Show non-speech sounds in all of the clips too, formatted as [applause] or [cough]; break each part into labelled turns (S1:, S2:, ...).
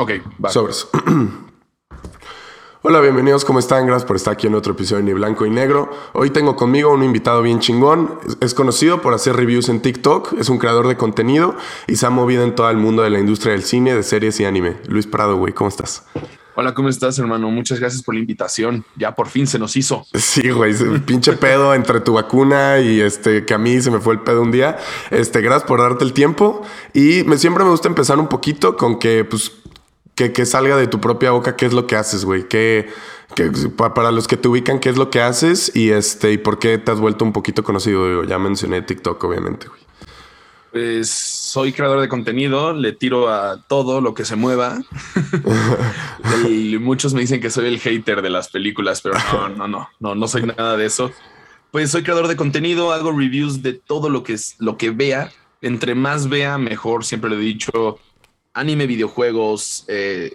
S1: Ok, va.
S2: Sobres. [clears throat] Hola, bienvenidos, ¿cómo están? Gracias por estar aquí en otro episodio de Ni Blanco y Negro. Hoy tengo conmigo un invitado bien chingón. Es- conocido por hacer reviews en TikTok, es un creador de contenido y se ha movido en todo el mundo de la industria del cine, de series y anime. Luis Prado, güey, ¿cómo estás?
S1: Hola, ¿cómo estás, hermano? Muchas gracias por la invitación. Ya por fin se nos hizo.
S2: Sí, güey, pinche pedo entre tu vacuna y este que a mí se me fue el pedo un día. Este, gracias por darte el tiempo y me siempre me gusta empezar un poquito con que pues que, que salga de tu propia boca qué es lo que haces, güey, que, que pa- para los que te ubican qué es lo que haces y este y por qué te has vuelto un poquito conocido. Digo, ya mencioné TikTok, obviamente, güey.
S1: Pues soy creador de contenido, le tiro a todo lo que se mueva. [laughs] y muchos me dicen que soy el hater de las películas, pero no, [laughs] no, no, no, no soy nada de eso. Pues soy creador de contenido, hago reviews de todo lo que es lo que vea. Entre más vea, mejor. Siempre lo he dicho. Anime, videojuegos, eh,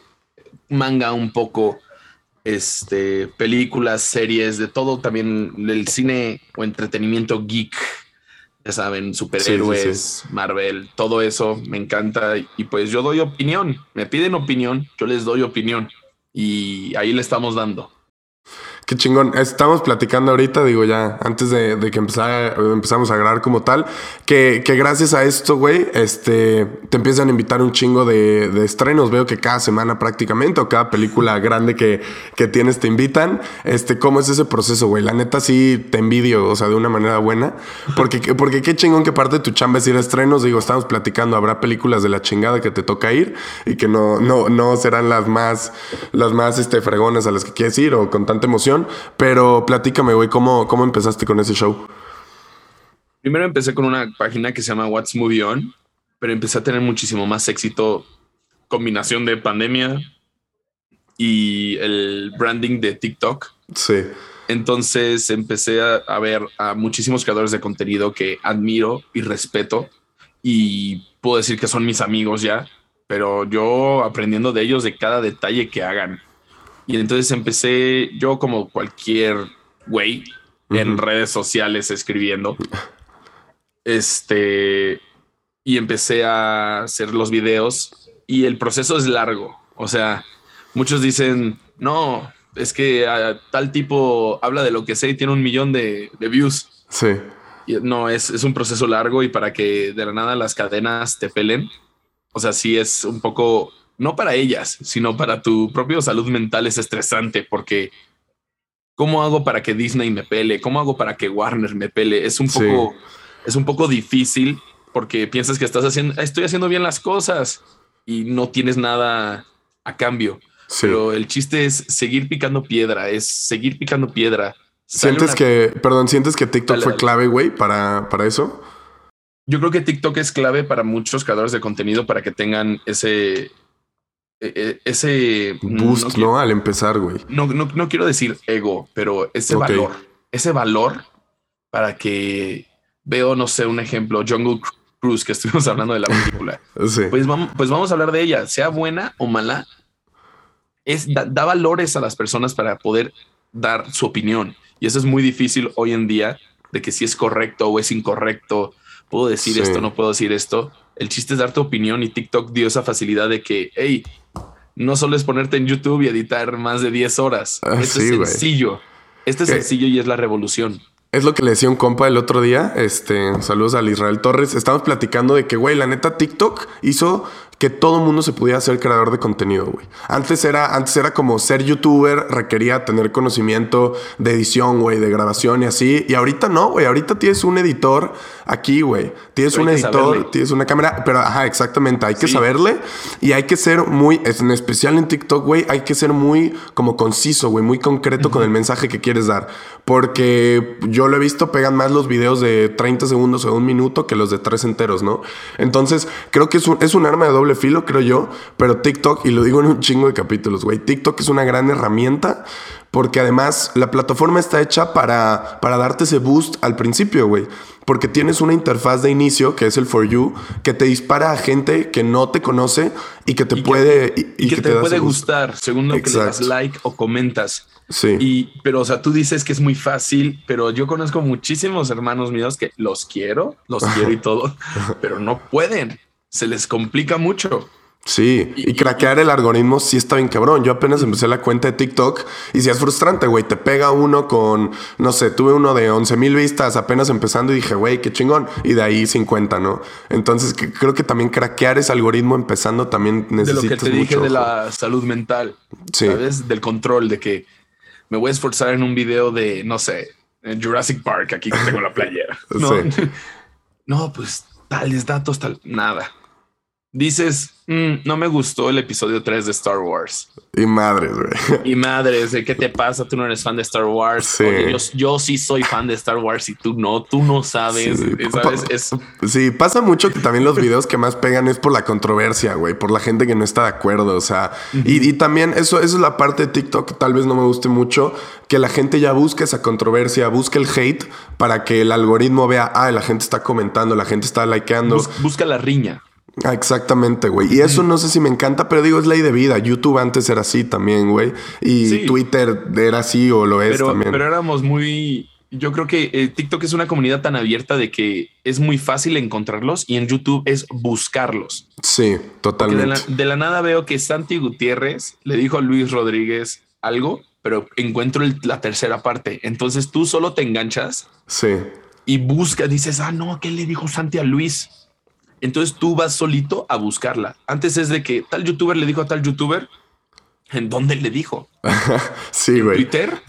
S1: manga un poco, este, películas, series, de todo. También el cine o entretenimiento geek ya saben, superhéroes, Marvel, todo eso me encanta. Y pues yo doy opinión, me piden opinión, yo les doy opinión y ahí le estamos dando.
S2: Qué chingón. Estamos platicando ahorita, digo ya, antes de, que empezara, empezamos a grabar como tal, que, gracias a esto, güey, este, te empiezan a invitar un chingo de, estrenos. Veo que cada semana prácticamente, o cada película grande que, que tienes te invitan. Este, ¿cómo es ese proceso, güey? La neta sí te envidio, o sea, de una manera buena. Porque, porque qué chingón que parte de tu chamba es ir a estrenos. Digo, estamos platicando, habrá películas de la chingada que te toca ir y que no, no, no serán las más, las más este, fregonas a las que quieres ir o con tanta emoción. Pero platícame, güey, ¿cómo, ¿cómo empezaste con ese show?
S1: Primero empecé con una página que se llama What's Movie On, pero empecé a tener muchísimo más éxito, combinación de pandemia y el branding de TikTok.
S2: Sí.
S1: Entonces empecé a, a ver a muchísimos creadores de contenido que admiro y respeto y puedo decir que son mis amigos ya, pero yo aprendiendo de ellos de cada detalle que hagan. Y entonces empecé yo como cualquier güey en redes sociales escribiendo. Este y empecé a hacer los videos y el proceso es largo. O sea, muchos dicen, no, es que ah, tal tipo habla de lo que sé y tiene un millón de, de views.
S2: Sí.
S1: Y no, es, es un proceso largo y para que de la nada las cadenas te pelen. O sea, sí es un poco, no para ellas, sino para tu propia salud mental es estresante porque ¿cómo hago para que Disney me pele? ¿Cómo hago para que Warner me pele? Es un
S2: Sí.
S1: poco, es un poco difícil porque piensas que estás haciendo, estoy haciendo bien las cosas y no tienes nada a cambio.
S2: Sí.
S1: Pero el chiste es seguir picando piedra, es seguir picando piedra. Sale
S2: ¿Sientes
S1: una-
S2: que, perdón, sientes que TikTok
S1: Dale,
S2: fue
S1: dale.
S2: clave, güey, para, para eso?
S1: Yo creo que TikTok es clave para muchos creadores de contenido para que tengan ese ese
S2: Boost,
S1: no
S2: Al empezar, güey.
S1: No, no, no quiero decir ego, pero ese
S2: Ok.
S1: valor, ese valor para que veo, no sé, un ejemplo, Jungle Cruise, que estuvimos hablando de la película. [laughs]
S2: Sí.
S1: Pues vamos, pues vamos a hablar de ella, sea buena o mala. Es, da, da valores a las personas para poder dar su opinión. Y eso es muy difícil hoy en día de que si es correcto o es incorrecto. Puedo decir
S2: Sí.
S1: esto, no puedo decir esto. El chiste es dar tu opinión y TikTok dio esa facilidad de que, hey, no solo es ponerte en YouTube y editar más de 10 horas.
S2: Ah,
S1: Esto
S2: sí,
S1: es sencillo. Este es
S2: ¿Qué?
S1: sencillo y es la revolución.
S2: Es lo que le decía un compa el otro día. Este, saludos al Israel Torres. Estamos platicando de que, güey, la neta TikTok hizo que todo mundo se pudiera ser creador de contenido, güey. Antes era, antes era como ser youtuber, requería tener conocimiento de edición, güey, de grabación y así. Y ahorita no, güey. Ahorita tienes un editor aquí, güey. Tienes
S1: Pero
S2: un editor,
S1: saberle.
S2: tienes una cámara, pero ajá, exactamente. Hay que
S1: Sí.
S2: saberle y hay que ser muy, en especial en TikTok, güey, hay que ser muy como conciso, güey, muy concreto con el mensaje que quieres dar. Porque yo lo he visto, pegan más los videos de 30 segundos o de un minuto que los de tres enteros, ¿no? Entonces, creo que es un, es un arma de doble filo, creo yo, pero TikTok, y lo digo en un chingo de capítulos, güey, TikTok es una gran herramienta porque además la plataforma está hecha para, para darte ese boost al principio, güey. Porque tienes una interfaz de inicio, que es el For You, que te dispara a gente que no te conoce y que te
S1: Y que-
S2: puede...
S1: Y, que, te, puede gustar según lo que le das like o comentas.
S2: Sí.
S1: Y, pero, o sea, tú dices que es muy fácil, pero yo conozco muchísimos hermanos míos que los quiero, los quiero y [laughs] todo, pero no pueden. Se les complica mucho.
S2: Sí, y, craquear el algoritmo sí está bien cabrón. Yo apenas empecé la cuenta de TikTok y sí es frustrante, güey. Te pega uno con, no sé, tuve uno de 11 mil vistas apenas empezando y dije, güey, qué chingón. Y de ahí 50, ¿no? Entonces creo que también craquear ese algoritmo empezando también necesitas
S1: De lo que te dije de la salud mental, sí. ¿sabes? Del control, de que me voy a esforzar en un video de, no sé, Jurassic Park, aquí que tengo la playera. [laughs] ¿no? [laughs] no, pues tales datos, tal, nada dices, mm, no me gustó el episodio 3 de Star Wars.
S2: Y madres, güey.
S1: Y madres, ¿qué te pasa? Tú no eres fan de Star Wars. Sí. yo, sí soy fan de Star Wars y tú no, tú no sabes.
S2: Sí. pasa mucho que también los videos que más pegan es por la controversia, güey, por la gente que no está de acuerdo. O sea, y, también eso, eso es la parte de TikTok que tal vez no me guste mucho, que la gente ya busque esa controversia, busque el hate para que el algoritmo vea, ah, la gente está comentando, la gente está likeando.
S1: busca la riña.
S2: Ah, exactamente, güey. Y eso no sé si me encanta, pero digo, es ley de vida. YouTube antes era así también, güey. Y Twitter era así o lo es también.
S1: Pero éramos muy... Yo creo que eh, TikTok es una comunidad tan abierta de que es muy fácil encontrarlos y en YouTube es buscarlos.
S2: Sí, totalmente.
S1: De la, de la, nada veo que Santi Gutiérrez le dijo a Luis Rodríguez algo, pero encuentro la tercera parte. Entonces tú solo te enganchas.
S2: Sí.
S1: Y buscas, dices, ah, no, ¿qué le dijo Santi a Luis? Entonces tú vas solito a buscarla. Antes es de que tal youtuber le dijo a tal youtuber, ¿En dónde le dijo? [laughs]
S2: sí, güey.
S1: Twitter,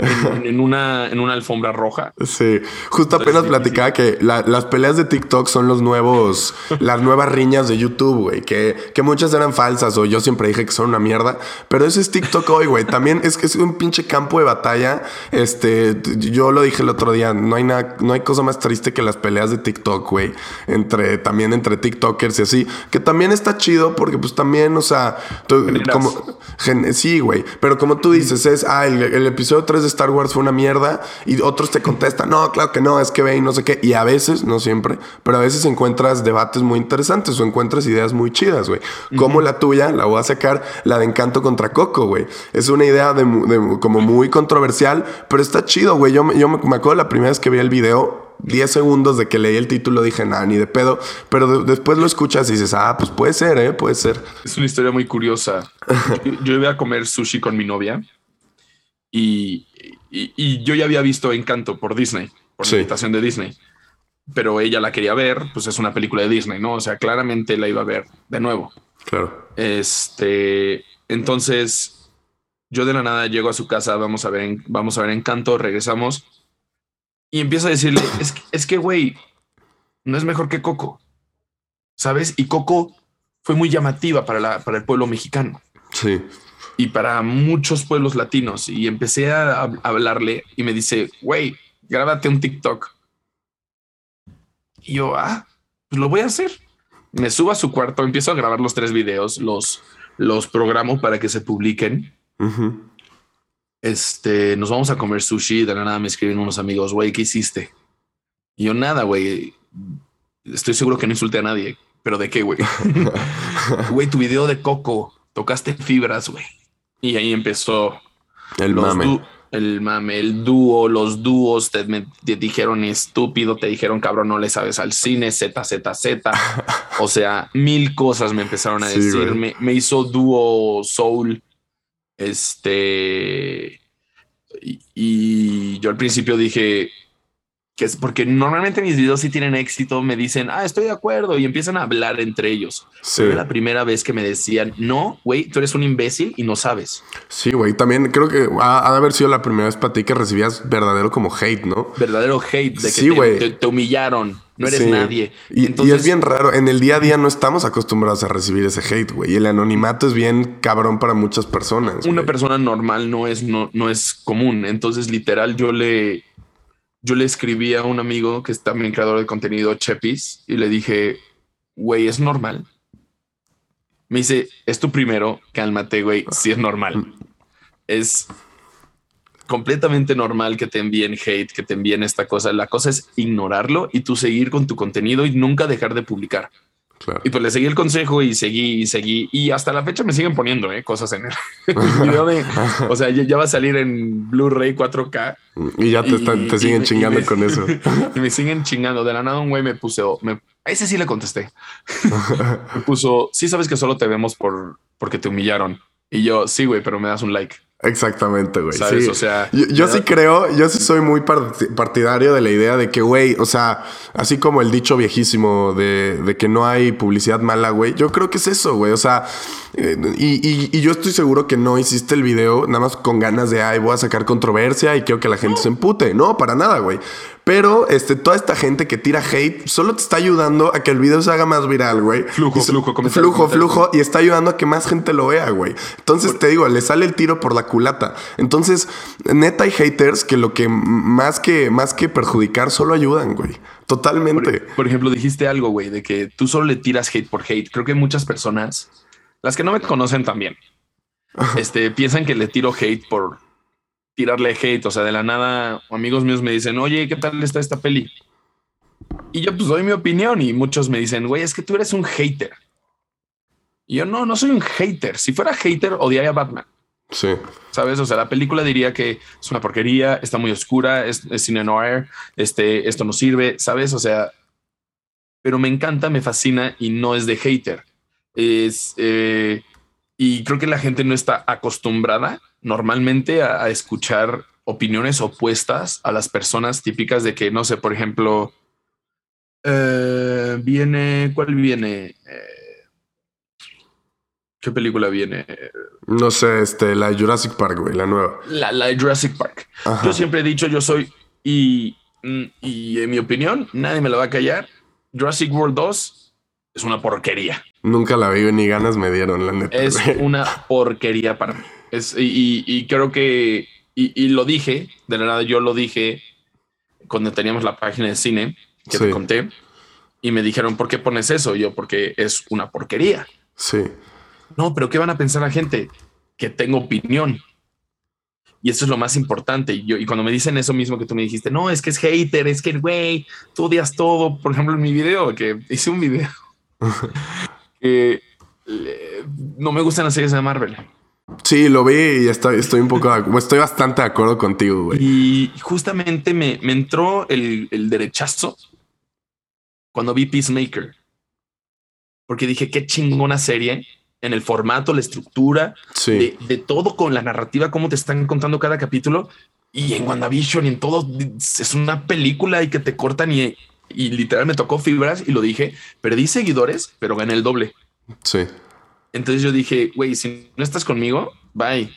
S1: en, una, en una alfombra roja.
S2: Sí, justo apenas platicaba que las peleas de TikTok son los nuevos, las nuevas riñas de YouTube, güey, que, que muchas eran falsas o yo siempre dije que son una mierda, pero ese es TikTok hoy, güey. También es que es un pinche campo de batalla. Este, yo lo dije el otro día, no hay nada, no hay cosa más triste que las peleas de TikTok, güey, entre también entre TikTokers y así, que también está chido porque pues también, o sea, como sí, güey, pero como tú dices, es, ah, el, episodio 3 de Star Wars fue una mierda y otros te contestan, no, claro que no, es que ve y no sé qué. Y a veces, no siempre, pero a veces encuentras debates muy interesantes o encuentras ideas muy chidas, güey. Como la tuya, la voy a sacar, la de Encanto contra Coco, güey. Es una idea de, como muy controversial, pero está chido, güey. Yo, yo me, me acuerdo la primera vez que vi el video, 10 segundos de que leí el título dije, nada, ni de pedo. Pero después lo escuchas y dices, ah, pues puede ser, ¿eh? Puede ser.
S1: Es una historia muy curiosa. [laughs] yo, iba a comer sushi con mi novia y, y, yo ya había visto Encanto por Disney, por la invitación de Disney. Pero ella la quería ver, pues es una película de Disney, ¿no? O sea, claramente la iba a ver de nuevo.
S2: Claro.
S1: Este, entonces yo de la nada llego a su casa, vamos a ver, vamos a ver Encanto, regresamos y empiezo a decirle, es, es que, güey, no es mejor que Coco, ¿sabes? Y Coco fue muy llamativa para, la, para el pueblo mexicano.
S2: Sí.
S1: Y para muchos pueblos latinos. Y empecé a, hablarle y me dice, güey, grábate un TikTok. Y yo, ah, pues lo voy a hacer. Me subo a su cuarto, empiezo a grabar los tres videos, los, los programo para que se publiquen este, nos vamos a comer sushi. De la nada me escriben unos amigos, güey, ¿qué hiciste? Y yo, nada, güey. Estoy seguro que no insulté a nadie, pero ¿de qué, güey? [laughs] Güey, tu video de Coco, tocaste fibras, güey. Y ahí empezó
S2: el mame.
S1: El mame, el dúo, los dúos te, dijeron estúpido, te dijeron cabrón, no le sabes al cine, Z, Z, Z. [laughs] o sea, mil cosas me empezaron a decir. Me, me, hizo dúo soul este. Y, yo al principio dije que es porque normalmente mis videos sí tienen éxito, me dicen, ah, estoy de acuerdo y empiezan a hablar entre ellos. Sí. la primera vez que me decían, no, güey, tú eres un imbécil y no sabes.
S2: Sí, güey, también creo que ha, de haber sido la primera vez para ti que recibías verdadero como hate, ¿no?
S1: Verdadero hate, de que te humillaron no eres nadie.
S2: Y, es bien raro, en el día a día no estamos acostumbrados a recibir ese hate, güey. Y el anonimato es bien cabrón para muchas personas.
S1: Una persona normal no es, no, no es común. Entonces, literal, yo le, yo le escribí a un amigo que es también creador de contenido, Chepis, y le dije, güey, es normal. Me dice, es tu primero, cálmate, güey, sí es normal. Es completamente normal que te envíen hate, que te envíen esta cosa. La cosa es ignorarlo y tú seguir con tu contenido y nunca dejar de publicar. Y pues le seguí el consejo y seguí y seguí. Y hasta la fecha me siguen poniendo ¿eh? cosas en el, [laughs] video de. o sea, ya, va a salir en Blu-ray 4K.
S2: Y ya te, te siguen chingando con eso. [laughs]
S1: y me siguen chingando. De la nada, un güey me puso. Me, a ese sí le contesté. [laughs] me puso. Sí, sabes que solo te vemos por porque te humillaron. Y yo, sí, güey, pero me das un like.
S2: Exactamente, güey. Sí. O sea, yo, sí creo, yo sí soy muy partidario de la idea de que, güey, o sea, así como el dicho viejísimo de, de que no hay publicidad mala, güey, yo creo que es eso, güey. O sea, eh, y, y, yo estoy seguro que no hiciste el video nada más con ganas de, ay, voy a sacar controversia y quiero que la gente se empute. No, para nada, güey. Pero este, toda esta gente que tira hate solo te está ayudando a que el video se haga más viral, güey.
S1: Flujo, flujo,
S2: Flujo, flujo. Y está ayudando a que más gente lo vea, güey. Entonces te digo, le sale el tiro por la culata. Entonces, neta hay haters que lo que más que, más que perjudicar solo ayudan, güey. Totalmente.
S1: Por, ejemplo, dijiste algo, güey, de que tú solo le tiras hate por hate. Creo que muchas personas, las que no me conocen también, este, piensan que le tiro hate por, tirarle hate. O sea, de la nada, amigos míos me dicen, oye, ¿qué tal está esta peli? Y yo pues doy mi opinión y muchos me dicen, güey, es que tú eres un hater. Y yo no, no soy un hater. Si fuera hater, odiaría a Batman.
S2: Sí.
S1: ¿Sabes? O sea, la película diría que es una porquería, está muy oscura, es, cine noir, este, esto no sirve, ¿sabes? O sea, pero me encanta, me fascina y no es de hater. Es, eh, y creo que la gente no está acostumbrada normalmente a, escuchar opiniones opuestas a las personas típicas de que, no sé, por ejemplo, eh, viene, ¿cuál viene? Eh, ¿Qué película viene?
S2: No sé, este, la Jurassic Park, güey, la nueva.
S1: La, la Jurassic Park. Yo siempre he dicho, yo soy, y, y en mi opinión, nadie me lo va a callar. Jurassic World 2 es una porquería.
S2: Nunca la vi ni ganas me dieron, la neta.
S1: Es [laughs] una porquería para mí. Es, y, creo que, y, lo dije, de la nada yo lo dije cuando teníamos la página de cine que te conté y me dijeron, ¿por qué pones eso? yo, porque es una porquería.
S2: Sí.
S1: No, pero ¿qué van a pensar la gente? Que tengo opinión. Y eso es lo más importante. Y, yo, y cuando me dicen eso mismo que tú me dijiste, no, es que es hater, es que, güey, tú odias todo. Por ejemplo, en mi video, que hice un video [laughs] que no me gustan las series de Marvel.
S2: Sí, lo vi y estoy, estoy un poco, estoy bastante de acuerdo contigo, güey.
S1: Y justamente me, entró el, derechazo cuando vi Peacemaker. Porque dije, qué chingona serie en el formato, la estructura, de, todo con la narrativa, cómo te están contando cada capítulo. Y en WandaVision y en todo, es una película y que te cortan y, y literal me tocó fibras y lo dije, perdí seguidores, pero gané el doble.
S2: Sí.
S1: Entonces yo dije, güey, si no estás conmigo, bye.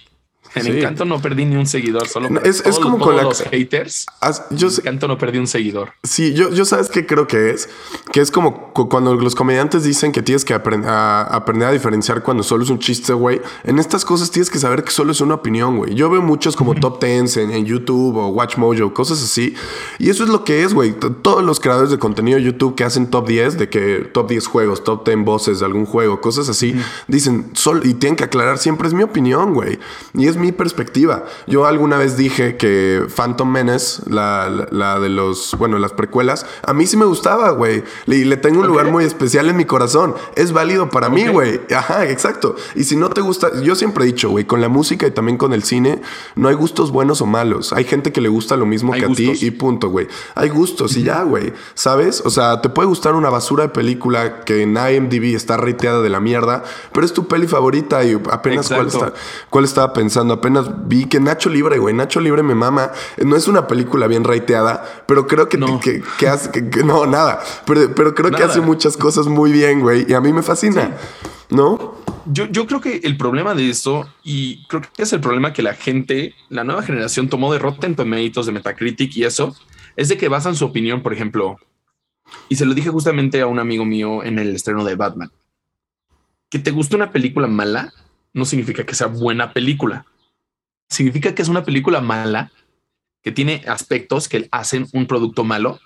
S1: En Encanto no perdí ni un seguidor, solo
S2: es, es como con
S1: los haters. yo en Encanto no perdí un seguidor.
S2: Sí, yo, yo sabes qué creo que es, que es como cuando los comediantes dicen que tienes que aprender a, aprender a diferenciar cuando solo es un chiste, güey. En estas cosas tienes que saber que solo es una opinión, güey. Yo veo muchos como top tens en, en, YouTube o Watch Mojo, cosas así. Y eso es lo que es, güey. Todos los creadores de contenido de YouTube que hacen top 10, de que top 10 juegos, top 10 voces de algún juego, cosas así, dicen, sol, y tienen que aclarar siempre es mi opinión, güey. Y es mi perspectiva. Yo alguna vez dije que Phantom Menace, la, la, de los, bueno, las precuelas, a mí sí me gustaba, güey. Y le tengo un lugar muy especial en mi corazón. Es válido para mí, güey. Ajá, exacto. Y si no te gusta, yo siempre he dicho, güey, con la música y también con el cine, no hay gustos buenos o malos. Hay gente que le gusta lo mismo que a ti y punto, güey. Hay gustos y ya, güey. ¿Sabes? O sea, te puede gustar una basura de película que en IMDb está reiteada de la mierda, pero es tu peli favorita y apenas cuál, está, cuál estaba pensando. Apenas vi que Nacho Libre, güey, Nacho Libre me mama. No es una película bien raiteada, pero creo que, no. que, hace, que, no, nada. Pero, pero creo que hace muchas cosas muy bien, güey, y a mí me fascina, ¿no?
S1: Yo, yo creo que el problema de esto, y creo que es el problema que la gente, la nueva generación tomó de Rotten Tomatoes, de Metacritic y eso, es de que basan su opinión, por ejemplo, y se lo dije justamente a un amigo mío en el estreno de Batman, que te guste una película mala no significa que sea buena película significa que es una película mala, que tiene aspectos que hacen un producto malo,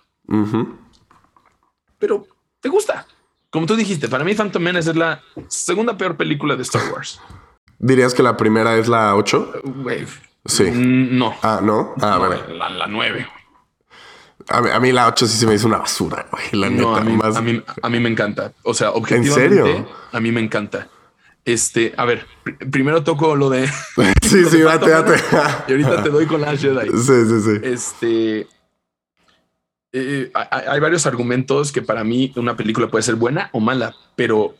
S1: pero te gusta. Como tú dijiste, para mí Phantom Menace es la segunda peor película de Star Wars.
S2: ¿Dirías que la primera es la 8?
S1: Uh,
S2: sí.
S1: No.
S2: Ah, no. Ah,
S1: no, La, la 9.
S2: A mí, a mí la 8 sí se me hizo una basura, güey. La
S1: No,
S2: neta.
S1: a mí,
S2: más-
S1: a, mí, a mí me encanta. O sea, objetivamente,
S2: serio?
S1: a mí me encanta. Este, a ver, pr- primero toco lo de. [laughs]
S2: Sí, sí, date, date.
S1: y ahorita te doy con Last Jedi. [laughs]
S2: Sí, sí, sí.
S1: Este. eh, hay, hay varios argumentos que para mí una película puede ser buena o mala, pero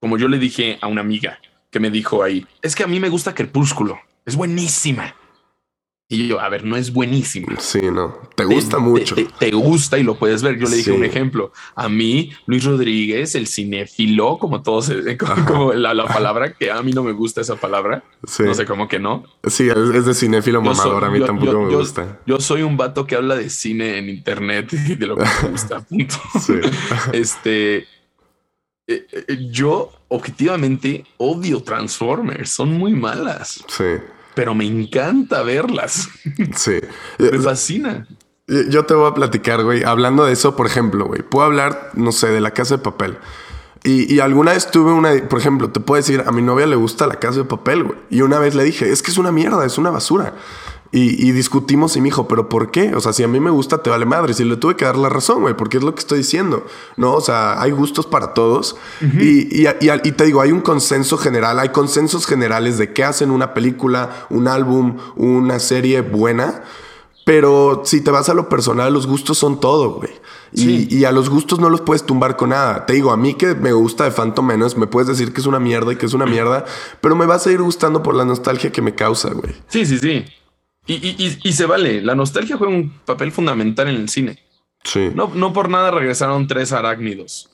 S1: como yo le dije a una amiga que me dijo ahí, es que a mí me gusta Crepúsculo, es buenísima. Y yo, a ver, no es buenísima.
S2: Sí, no. Te gusta
S1: Te-
S2: mucho.
S1: Te, te gusta y lo puedes ver. Yo le dije
S2: Sí.
S1: un ejemplo. A mí, Luis Rodríguez, el cinéfilo, como todos, eh, como, como la, la palabra que a mí no me gusta esa palabra.
S2: Sí.
S1: No sé cómo que no.
S2: Sí, es, es de cinéfilo
S1: soy-
S2: mamador. a mí
S1: yo-
S2: tampoco
S1: yo-
S2: me
S1: yo-
S2: gusta.
S1: Yo soy un vato que habla de cine en internet y de lo que me gusta. Punto.
S2: Sí. [laughs]
S1: Este. eh, eh, yo objetivamente odio Transformers. Son muy malas,
S2: Sí.
S1: Pero me encanta verlas.
S2: Sí.
S1: Me fascina.
S2: Yo te voy a platicar, güey. Hablando de eso, por ejemplo, güey. Puedo hablar, no sé, de la casa de papel. Y, y alguna vez tuve una, por ejemplo, te puedo decir, a mi novia le gusta la casa de papel, güey. Y una vez le dije, es que es una mierda, es una basura. Y, y discutimos y me dijo, ¿pero por qué? O sea, si a mí me gusta, te vale madre. Si le tuve que dar la razón, güey, porque es lo que estoy diciendo. No, o sea, hay gustos para todos. y, y- y- y te digo, hay un consenso general, hay consensos generales de qué hacen una película, un álbum, una serie buena. Pero si te vas a lo personal, los gustos son todo, güey. Y,
S1: Sí.
S2: y a los gustos no los puedes tumbar con nada. Te digo, a mí que me gusta de Phantom Menace, me puedes decir que es una mierda y que es una mierda, pero me va a seguir gustando por la nostalgia que me causa, güey.
S1: Sí, sí, sí. Y, y- y- y se vale. La nostalgia juega un papel fundamental en el cine.
S2: Sí.
S1: No, no por nada regresaron tres arácnidos.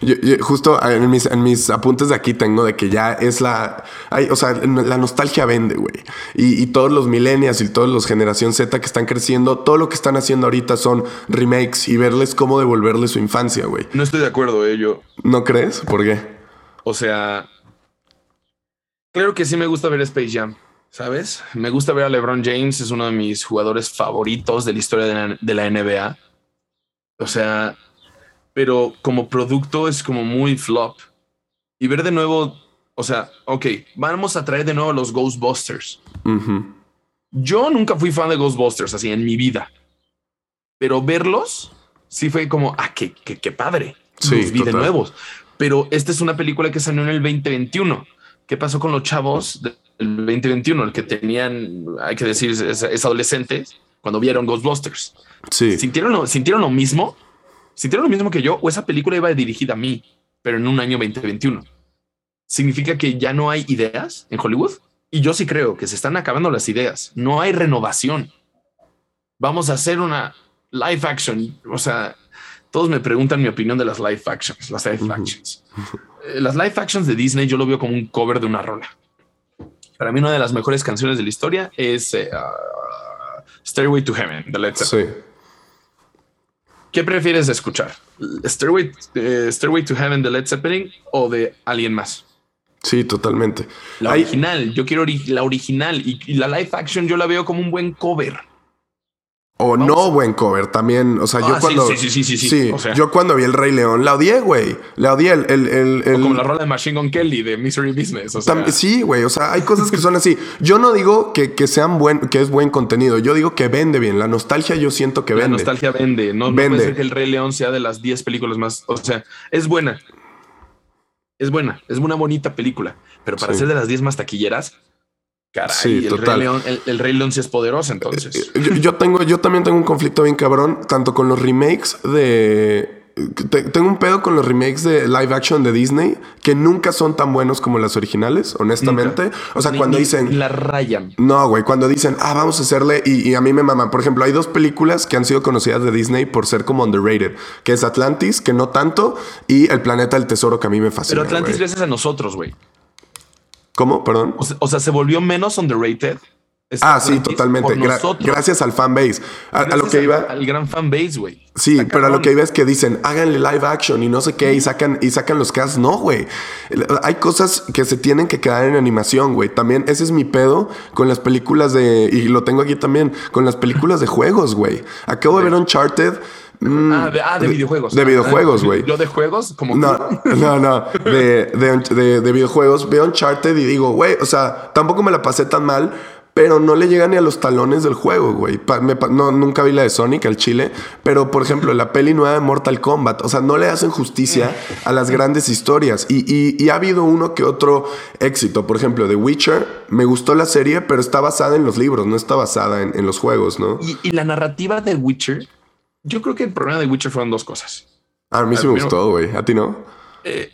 S2: Yo- yo justo en mis, en mis apuntes de aquí tengo de que ya es la. o sea, la nostalgia vende, güey. Y, y todos los millennials y todos los generación Z que están creciendo, todo lo que están haciendo ahorita son remakes y verles cómo devolverle su infancia, güey.
S1: No estoy de acuerdo, eh, yo.
S2: ¿No crees? ¿Por qué?
S1: O sea, claro que sí me gusta ver Space Jam, ¿sabes? Me gusta ver a LeBron James, es uno de mis jugadores favoritos de la historia de la, de la NBA. O sea, pero como producto es como muy flop. Y ver de nuevo, o sea, ok, vamos a traer de nuevo los Ghostbusters.
S2: Ujú.
S1: Yo nunca fui fan de Ghostbusters así en mi vida, pero verlos sí fue como, ah, qué, qué, qué padre.
S2: Sí,
S1: los vi de nuevos. Pero esta es una película que salió en el 2021. ¿Qué pasó con los chavos del 2021? El que tenían, hay que decir, es, es adolescentes cuando vieron Ghostbusters.
S2: Sí.
S1: ¿Sintieron lo, ¿Sintieron lo mismo? ¿Sintieron lo mismo que yo? ¿O esa película iba dirigida a mí, pero en un año 2021? ¿Significa que ya no hay ideas en Hollywood? Y yo sí creo que se están acabando las ideas. No hay renovación. Vamos a hacer una live action. O sea, todos me preguntan mi opinión de las live actions. Las live actions. [laughs] Eh, Las live actions de Disney yo lo veo como un cover de una rola. Para mí una de las mejores canciones de la historia es eh, ah, Stairway to Heaven de Led Zeppelin.
S2: Sí.
S1: ¿Qué prefieres escuchar? Stairway, eh, Stairway to Heaven de Led Zeppelin o de alguien más?
S2: Sí, totalmente.
S1: La original, yo quiero ori- la original y, y la live action yo la veo como un buen cover.
S2: O no buen cover también. O sea, yo
S1: Ah,
S2: cuando.
S1: sí, sí, sí, sí, sí. O sea.
S2: yo cuando vi el Rey León la odié, güey. La odié. El, el, el-
S1: O como la rola de Machine Gun Kelly de Misery Business. O sea,
S2: sí, güey. O sea, hay cosas que son así. Yo no digo que, que sean buen, que es buen contenido. Yo digo que vende bien. La nostalgia yo siento que
S1: la
S2: vende.
S1: nostalgia vende. No, no
S2: Vende.
S1: puede ser que el Rey León sea de las 10 películas más. O sea, es buena. Es buena. Es una bonita película. Pero para
S2: Sí.
S1: ser de las 10 más taquilleras, caray,
S2: Sí,
S1: el,
S2: total.
S1: Rey León, el, el Rey León sí es poderoso entonces.
S2: Yo, yo tengo, yo también tengo un conflicto bien cabrón, tanto con los remakes de. te- tengo un pedo con los remakes de live action de Disney que nunca son tan buenos como las originales, honestamente.
S1: Nunca.
S2: O sea,
S1: Ni-
S2: cuando
S1: ni-
S2: dicen.
S1: La rayan.
S2: No, güey, cuando dicen, ah, vamos a hacerle, y, y a mí me maman. Por ejemplo, hay dos películas que han sido conocidas de Disney por ser como underrated, que es Atlantis, que no tanto, y El Planeta del Tesoro, que a mí me fascina.
S1: Pero Atlantis
S2: güey.
S1: gracias a nosotros, güey.
S2: ¿Cómo? Perdón.
S1: O sea, o sea, se volvió menos underrated.
S2: Ah, sí, totalmente.
S1: por
S2: Gra-
S1: nosotros.
S2: gracias al fanbase. A, a lo que
S1: al-
S2: iba.
S1: Al gran fan base, güey.
S2: Sí, pero a lo que iba es que dicen, háganle live action y no sé qué, y sacan, y sacan los casts. No, güey. Hay cosas que se tienen que quedar en animación, güey. También ese es mi pedo con las películas de. Y lo tengo aquí también, con las películas de juegos, güey. Acabo de ver Uncharted. Mm,
S1: Ah, de, ah, de videojuegos.
S2: De videojuegos, güey.
S1: Yo de juegos, como
S2: No, [laughs] no, no. De, de, de- de videojuegos. Veo Uncharted y digo, güey, o sea, tampoco me la pasé tan mal. pero no le llega ni a los talones del juego, güey. No, nunca vi la de Sonic, al chile, pero por ejemplo, la peli nueva de Mortal Kombat, o sea, no le hacen justicia a las grandes historias. Y, y- y ha habido uno que otro éxito. Por ejemplo, The Witcher, me gustó la serie, pero está basada en los libros, no está basada en, en los juegos, ¿no?
S1: Y, y la narrativa de Witcher, yo creo que el problema de Witcher fueron dos cosas.
S2: A mí sí me gustó, güey. ¿A ti no?
S1: Eh,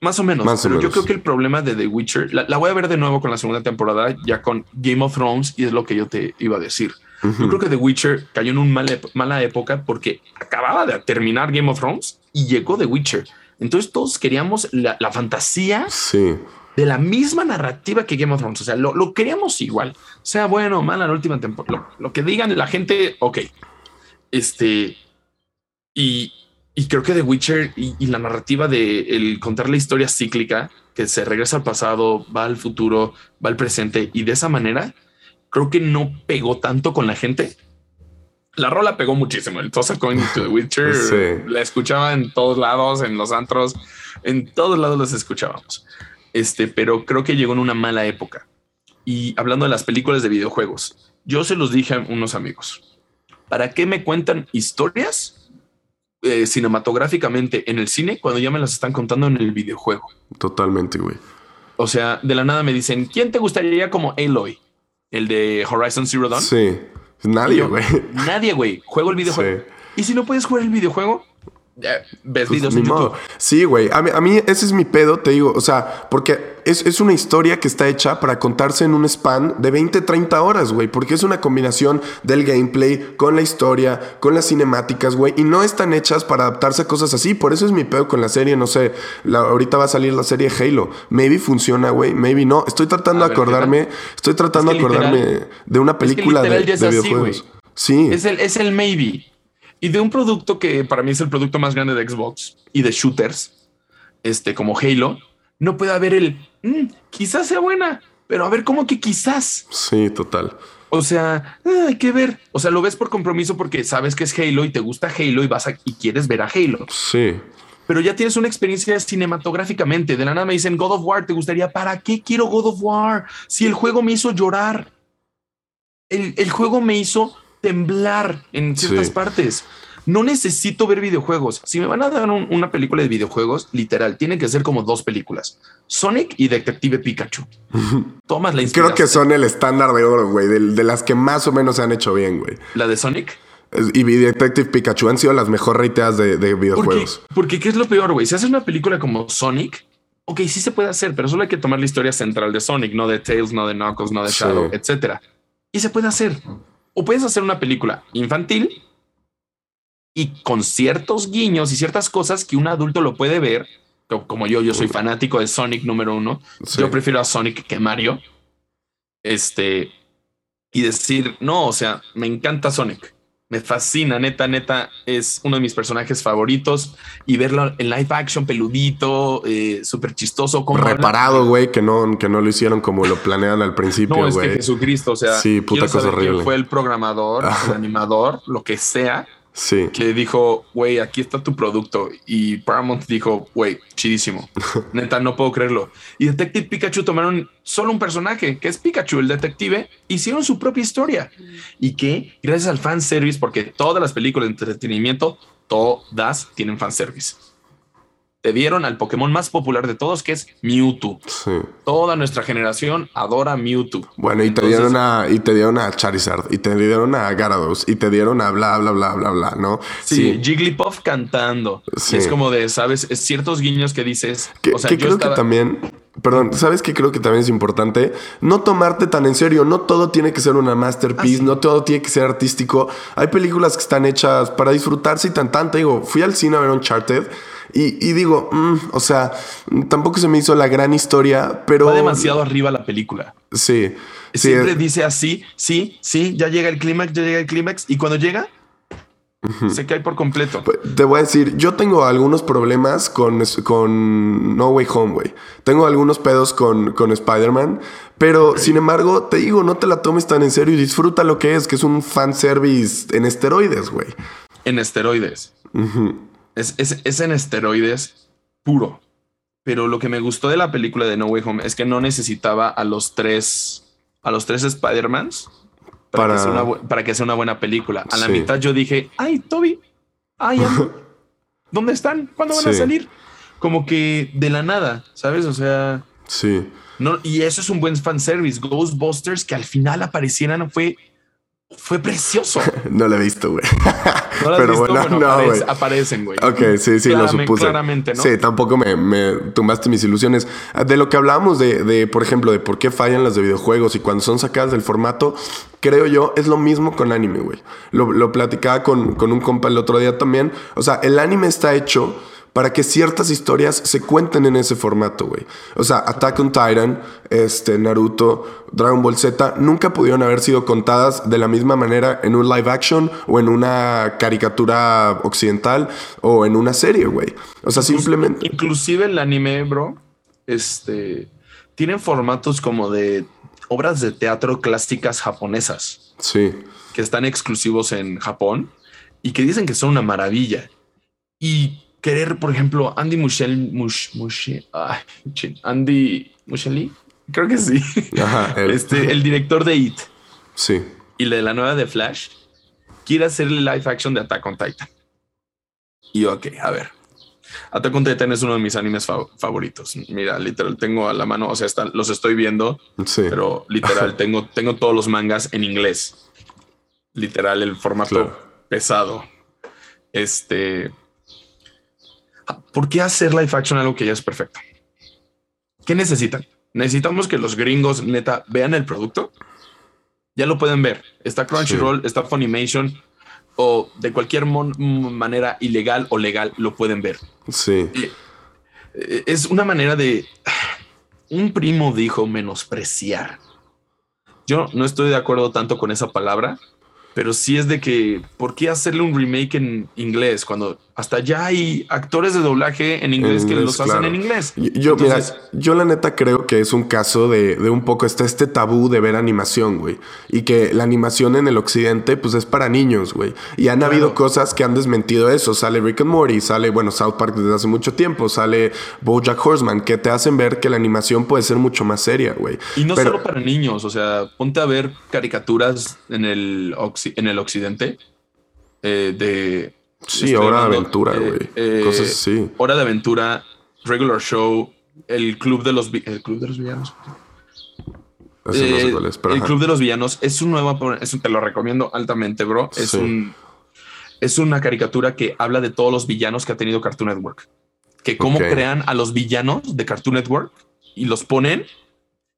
S1: más o menos,
S2: Más o
S1: pero yo
S2: menos.
S1: creo que el problema de The Witcher, la, la voy a ver de nuevo con la segunda temporada, ya con Game of Thrones, y es lo que yo te iba a decir. Yo creo que The Witcher cayó en una mala, ep- mala época porque acababa de terminar Game of Thrones y llegó The Witcher. Entonces todos queríamos la, la fantasía
S2: Sí.
S1: de la misma narrativa que Game of Thrones. O sea, lo, lo queríamos igual, sea bueno o mala la última temporada. Lo, lo que digan la gente, ok. Este, y, y creo que The Witcher y, y la narrativa de el contar la historia cíclica, que se regresa al pasado, va al futuro, va al presente, y de esa manera, creo que no pegó tanto con la gente. La rola pegó muchísimo. El Toss Coin to The Witcher [laughs]
S2: Sí.
S1: la escuchaba en todos lados, en los antros, en todos lados las escuchábamos. Este, pero creo que llegó en una mala época. Y hablando de las películas de videojuegos, yo se los dije a unos amigos. ¿Para qué me cuentan historias eh, cinematográficamente en el cine cuando ya me las están contando en el videojuego?
S2: Totalmente, güey.
S1: O sea, de la nada me dicen, ¿quién te gustaría como Aloy? El de Horizon Zero Dawn.
S2: Sí. Nadie, güey.
S1: Nadie, güey. Juego el videojuego.
S2: Sí.
S1: Y si no puedes jugar el videojuego, ves
S2: Pues,
S1: videos
S2: ni
S1: en YouTube.
S2: modo. Sí, güey. A mí, a mí ese es mi pedo, te digo. O sea, porque es, es una historia que está hecha para contarse en un span de 20, 30 horas, güey. Porque es una combinación del gameplay con la historia, con las cinemáticas, güey. Y no están hechas para adaptarse a cosas así. Por eso es mi pedo con la serie, no sé. la- ahorita va a salir la serie Halo. Maybe funciona, güey. Maybe no. Estoy tratando
S1: A
S2: de acordarme. Estoy tratando
S1: Es
S2: de
S1: que literal-
S2: acordarme de una
S1: que
S2: película
S1: es
S2: de
S1: así,
S2: videojuegos. Sí.
S1: Es el, es el maybe. Y de un producto que para mí es el producto más grande de Xbox y de shooters, este como Halo, no puede haber el "Mm, quizás sea buena, pero a ver cómo que quizás.
S2: Sí, total.
S1: O sea, ah, hay que ver. O sea, lo ves por compromiso porque sabes que es Halo y te gusta Halo y vas a, y quieres ver a Halo.
S2: Sí.
S1: Pero ya tienes una experiencia cinematográficamente. De la nada me dicen God of War, ¿te gustaría? ¿Para qué quiero God of War? Si el juego me hizo llorar. El, el juego me hizo temblar en ciertas
S2: Sí.
S1: partes. No necesito ver videojuegos. Si me van a dar un- una película de videojuegos, literal, tienen que ser como dos películas. Sonic y Detective Pikachu. [laughs] Tomas la
S2: Creo que
S1: inspiración.
S2: son el estándar de oro, güey. De, de las que más o menos se han hecho bien, güey.
S1: La de Sonic.
S2: Y Detective Pikachu han sido las mejor rateadas de, videojuegos.
S1: porque ¿qué es lo peor, güey? Si haces una película como Sonic, ok, sí se puede hacer, pero solo hay que tomar la historia central de Sonic, no de Tails, no de Knuckles, no de
S2: Sí.
S1: Shadow, etcétera. Y se puede hacer. O puedes hacer una película infantil y con ciertos guiños y ciertas cosas que un adulto lo puede ver. co- Como yo, yo soy fanático de Sonic número uno.
S2: Sí.
S1: Yo prefiero a Sonic que Mario. Este y decir, no, o sea, me encanta Sonic. Me fascina, neta, neta, es uno de mis personajes favoritos y verlo en live action peludito, eh, súper chistoso. habla.
S2: Reparado, güey, que no, que no lo hicieron como lo planean al principio,
S1: No, es que
S2: güey.
S1: Jesucristo, o sea,
S2: Sí, puta cosa
S1: quién
S2: horrible.
S1: fue el programador, el [laughs] animador, lo que sea,
S2: Sí.
S1: que dijo, güey, aquí está tu producto. Y Paramount dijo, güey, chidísimo. [laughs] Neta, no puedo creerlo. Y Detective Pikachu tomaron solo un personaje, que es Pikachu, el detective, hicieron su propia historia. Y que, gracias al fanservice, porque todas las películas de entretenimiento, todas tienen fanservice. Te dieron al Pokémon más popular de todos, que es Mewtwo.
S2: Sí.
S1: Toda nuestra generación adora Mewtwo.
S2: Bueno, y te
S1: Entonces-
S2: dieron a, y te dieron a Charizard, y te dieron a Gyarados, y te dieron a bla, bla, bla, bla, bla, ¿no?
S1: Sí, Jigglypuff cantando.
S2: Sí.
S1: Es como de, ¿sabes? Es ciertos guiños que dices.
S2: Que,
S1: o sea,
S2: que
S1: yo
S2: creo
S1: estaba-
S2: que también, perdón, ¿sabes qué creo que también es importante? No tomarte tan en serio, no todo tiene que ser una masterpiece,
S1: sí.
S2: no todo tiene que ser artístico. Hay películas que están hechas para disfrutarse y tan tan, te digo, fui al cine a ver Uncharted y, y digo, mm, o sea, tampoco se me hizo la gran historia, pero...
S1: Va demasiado arriba la película.
S2: Sí,
S1: Siempre
S2: es-
S1: dice así, sí, sí, ya llega el clímax, ya llega el clímax. Y cuando llega, se cae por completo.
S2: Pues, Te voy a decir, yo tengo algunos problemas con, con No Way Home, güey. Tengo algunos pedos con, con Spider-Man, pero sin embargo, te digo, no te la tomes tan en serio y disfruta lo que es, que es un fanservice en esteroides, güey.
S1: En esteroides. Es, es, es en esteroides puro. Pero lo que me gustó de la película de No Way Home es que no necesitaba a los tres a los tres Spider-Mans para, que sea una, bu- para que sea una buena película. A la mitad yo dije, ay, Toby, ay, [laughs] ¿dónde están? ¿Cuándo van a salir? Como que de la nada, ¿sabes? O sea,
S2: Sí.
S1: no, y eso es un buen fanservice. Ghostbusters que al final aparecieran fue, fue precioso. [laughs]
S2: No lo he visto, güey. [laughs]
S1: ¿No lo has
S2: Pero
S1: visto?
S2: bueno,
S1: Bueno,
S2: no, güey.
S1: aparecen, güey.
S2: Ok, sí, sí, lo supuse.
S1: Claramente, ¿no?
S2: Sí, tampoco me, me tumbaste mis ilusiones. De lo que hablábamos de, de, por ejemplo, de por qué fallan las de videojuegos y cuando son sacadas del formato, creo yo, es lo mismo con anime, güey. Lo, lo platicaba con, con un compa el otro día también. O sea, el anime está hecho para que ciertas historias se cuenten en ese formato, güey. O sea, Attack on Titan, este, Naruto, Dragon Ball Z, nunca pudieron haber sido contadas de la misma manera en un live action o en una caricatura occidental o en una serie, güey. O sea, simplemente...
S1: Inclusive el anime, bro, este, tienen formatos como de obras de teatro clásicas japonesas
S2: Sí,
S1: que están exclusivos en Japón y que dicen que son una maravilla. Y querer, por ejemplo, Andy Muschel, Mush, Mush- ay, chin, Andy Muschelli, creo que sí,
S2: Ajá, él.
S1: este, el director de It
S2: sí.
S1: y la de la nueva de Flash, quiere hacerle live action de Attack on Titan. Y yo, ok, a ver. Attack on Titan es uno de mis animes fa- favoritos. Mira, literal, tengo a la mano, o sea, están, los estoy viendo,
S2: Sí.
S1: pero literal, [laughs] tengo, tengo todos los mangas en inglés. Literal, el formato
S2: Claro.
S1: pesado. Este. ¿Por qué hacer live action algo que ya es perfecto? ¿Qué necesitan? Necesitamos que los gringos neta vean el producto. Ya lo pueden ver. Está Crunchyroll, está Funimation o de cualquier manera ilegal o legal lo pueden ver.
S2: Sí.
S1: Eh, Es una manera de. [sighs] Un primo dijo menospreciar. Yo no estoy de acuerdo tanto con esa palabra, pero sí es de que, ¿por qué hacerle un remake en inglés cuando hasta ya hay actores de doblaje en inglés
S2: En
S1: que
S2: inglés,
S1: los hacen
S2: claro.
S1: en inglés?
S2: Yo,
S1: Entonces,
S2: mira, yo la neta creo que es un caso de, de un poco está este tabú de ver animación, güey. Y que la animación en el occidente, pues es para niños, güey. Y han
S1: Claro.
S2: habido cosas que han desmentido eso. Sale Rick and Morty, sale, bueno, South Park desde hace mucho tiempo, sale Bojack Horseman, que te hacen ver que la animación puede ser mucho más seria, güey.
S1: Y no
S2: Pero-
S1: solo para niños, o sea, ponte a ver caricaturas en el, en el occidente eh, de...
S2: Sí, Hora de Aventura,
S1: eh,
S2: güey.
S1: eh,
S2: Cosas así.
S1: Hora de Aventura, Regular Show, el Club de los, el club de los Villanos.
S2: No sé
S1: Eh,
S2: cuál es, pero
S1: el
S2: ajá.
S1: Club de los Villanos es un nuevo, es un- te lo recomiendo altamente, bro. Es
S2: Sí.
S1: un es una caricatura que habla de todos los villanos que ha tenido Cartoon Network. Que cómo crean a los villanos de Cartoon Network y los ponen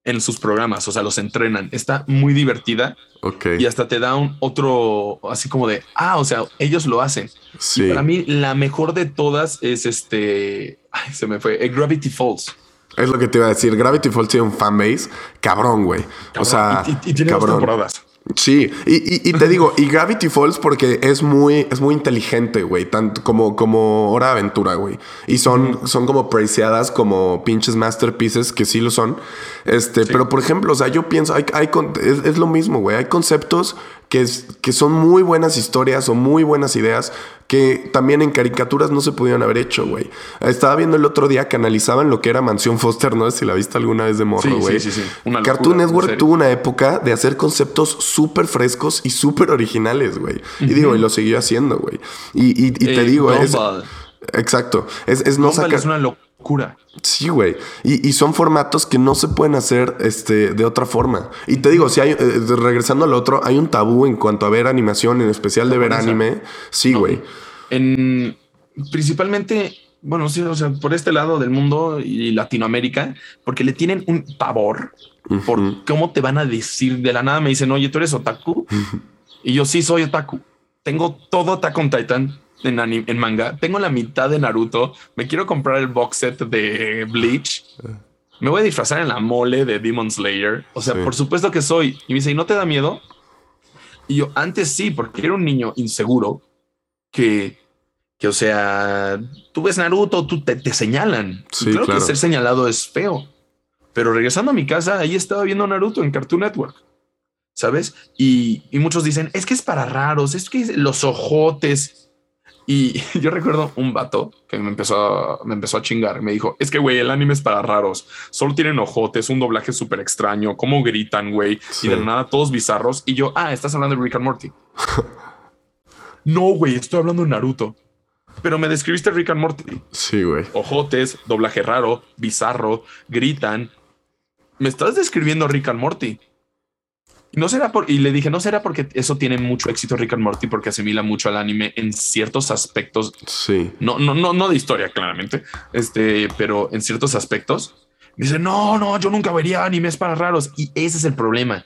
S1: en sus programas, o sea, los entrenan. Está muy divertida
S2: Ok.
S1: y hasta te da un otro así como de, ah, o sea, ellos lo hacen.
S2: Sí.
S1: Para mí la mejor de todas es este, ay, se me fue, eh, Gravity Falls.
S2: Es lo que te iba a decir. Gravity Falls tiene un fanbase cabrón, güey. O sea,
S1: y, y- y tiene dos
S2: cabrón.
S1: temporadas.
S2: Sí, y, y- y te digo, y Gravity Falls porque es muy, es muy inteligente, güey, tanto como, como Hora de Aventura, güey. Y son, son como preciadas como pinches masterpieces, que sí lo son. Este, pero por ejemplo, o sea, yo pienso, hay, hay con- es, es lo mismo, güey. Hay conceptos que, es- que son muy buenas historias o muy buenas ideas que también en caricaturas no se pudieron haber hecho, güey. Estaba viendo el otro día que analizaban lo que era Mansión Foster, no sé si la viste alguna vez de morro,
S1: Sí, sí,
S2: güey.
S1: sí, sí. Una
S2: Cartoon
S1: locura,
S2: Network tuvo una época de hacer conceptos súper frescos y súper originales, güey. Y digo, y lo siguió haciendo, güey. Y, y- y te
S1: Eh,
S2: digo, es... Exacto. Es, es no
S1: Gumball
S2: sacar...
S1: es una locura.
S2: Sí, güey. Y, y son formatos que no se pueden hacer este, de otra forma. Y te digo, si hay, eh, regresando al otro, hay un tabú en cuanto a ver animación, en especial de ver anime. Sí, güey.
S1: En principalmente, bueno, sí, o sea, por este lado del mundo y Latinoamérica, porque le tienen un pavor por cómo te van a decir de la nada. Me dicen, oye, tú eres otaku. Y yo sí soy otaku. Tengo todo Attack on Titan en, ani- en manga. Tengo la mitad de Naruto. Me quiero comprar el box set de Bleach. Me voy a disfrazar en la mole de Demon Slayer. O sea,
S2: Sí.
S1: por supuesto que soy. Y me dice, ¿y no te da miedo? Y yo antes sí, porque era un niño inseguro que, que o sea, tú ves Naruto, tú te, te señalan.
S2: Sí,
S1: claro,
S2: claro.
S1: que ser señalado es feo. Pero regresando a mi casa, ahí estaba viendo Naruto en Cartoon Network. ¿Sabes? Y, y muchos dicen, es que es para raros, es que los ojotes. Y [laughs] yo recuerdo un vato que me empezó a, me empezó a chingar. Me dijo, es que, güey, el anime es para raros. Solo tienen ojotes, un doblaje súper extraño. Cómo gritan, güey. Y de nada, todos bizarros. Y yo, ah, estás hablando de Rick and Morty. [laughs] no, güey, estoy hablando de Naruto. Pero me describiste Rick and Morty.
S2: Sí, güey.
S1: Ojotes, doblaje raro, bizarro, gritan. Me estás describiendo Rick and Morty. No será por, y le dije, no será porque eso tiene mucho éxito Rick and Morty porque asimila mucho al anime en ciertos aspectos.
S2: Sí.
S1: No, no, no, no de historia, claramente. Este, pero en ciertos aspectos. Dice, no, no, yo nunca vería animes para raros. Y ese es el problema.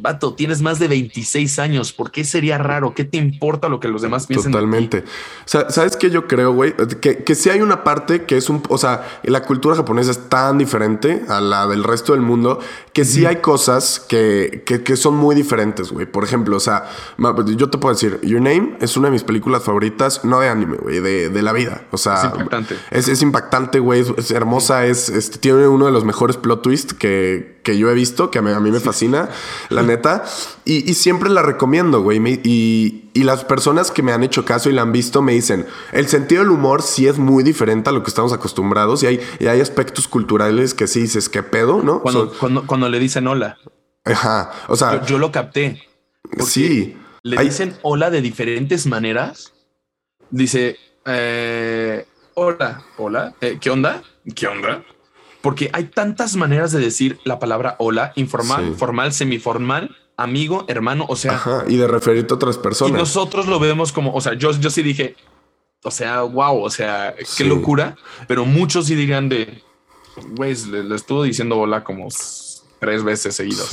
S1: Vato, tienes más de 26 años. ¿Por qué sería raro? ¿Qué te importa lo que los demás piensen?
S2: Totalmente. O sea, ¿sabes qué yo creo, güey? Que, que sí hay una parte que es un... O sea, la cultura japonesa es tan diferente a la del resto del mundo que sí hay cosas que, que, son muy diferentes, güey. Por ejemplo, o sea, yo te puedo decir, Your Name es una de mis películas favoritas, no de anime, güey, de, de, la vida. O sea...
S1: Es impactante.
S2: Es, es impactante, güey. Es, hermosa, es, tiene uno de los mejores plot twists que, que yo he visto, que a mí, me fascina la neta. Y, siempre la recomiendo, güey. Y, las personas que me han hecho caso y la han visto me dicen, el sentido del humor sí es muy diferente a lo que estamos acostumbrados y hay, hay aspectos culturales que sí dices, ¿qué pedo? ¿No?
S1: Cuando, cuando, le dicen hola.
S2: Ajá. O sea...
S1: Yo, lo capté.
S2: Sí.
S1: Le dicen hola de diferentes maneras. Dice, eh, hola, hola, eh, ¿qué onda? ¿Qué onda? Porque hay tantas maneras de decir la palabra hola, informal, formal, semiformal, amigo, hermano, o sea.
S2: Ajá, y de referirte a otras personas.
S1: Y nosotros lo vemos como, o sea, yo, yo sí dije, o sea, wow, o sea, qué locura, pero muchos sí dirían de, güey, le, le, estuvo diciendo hola como tres veces seguidos.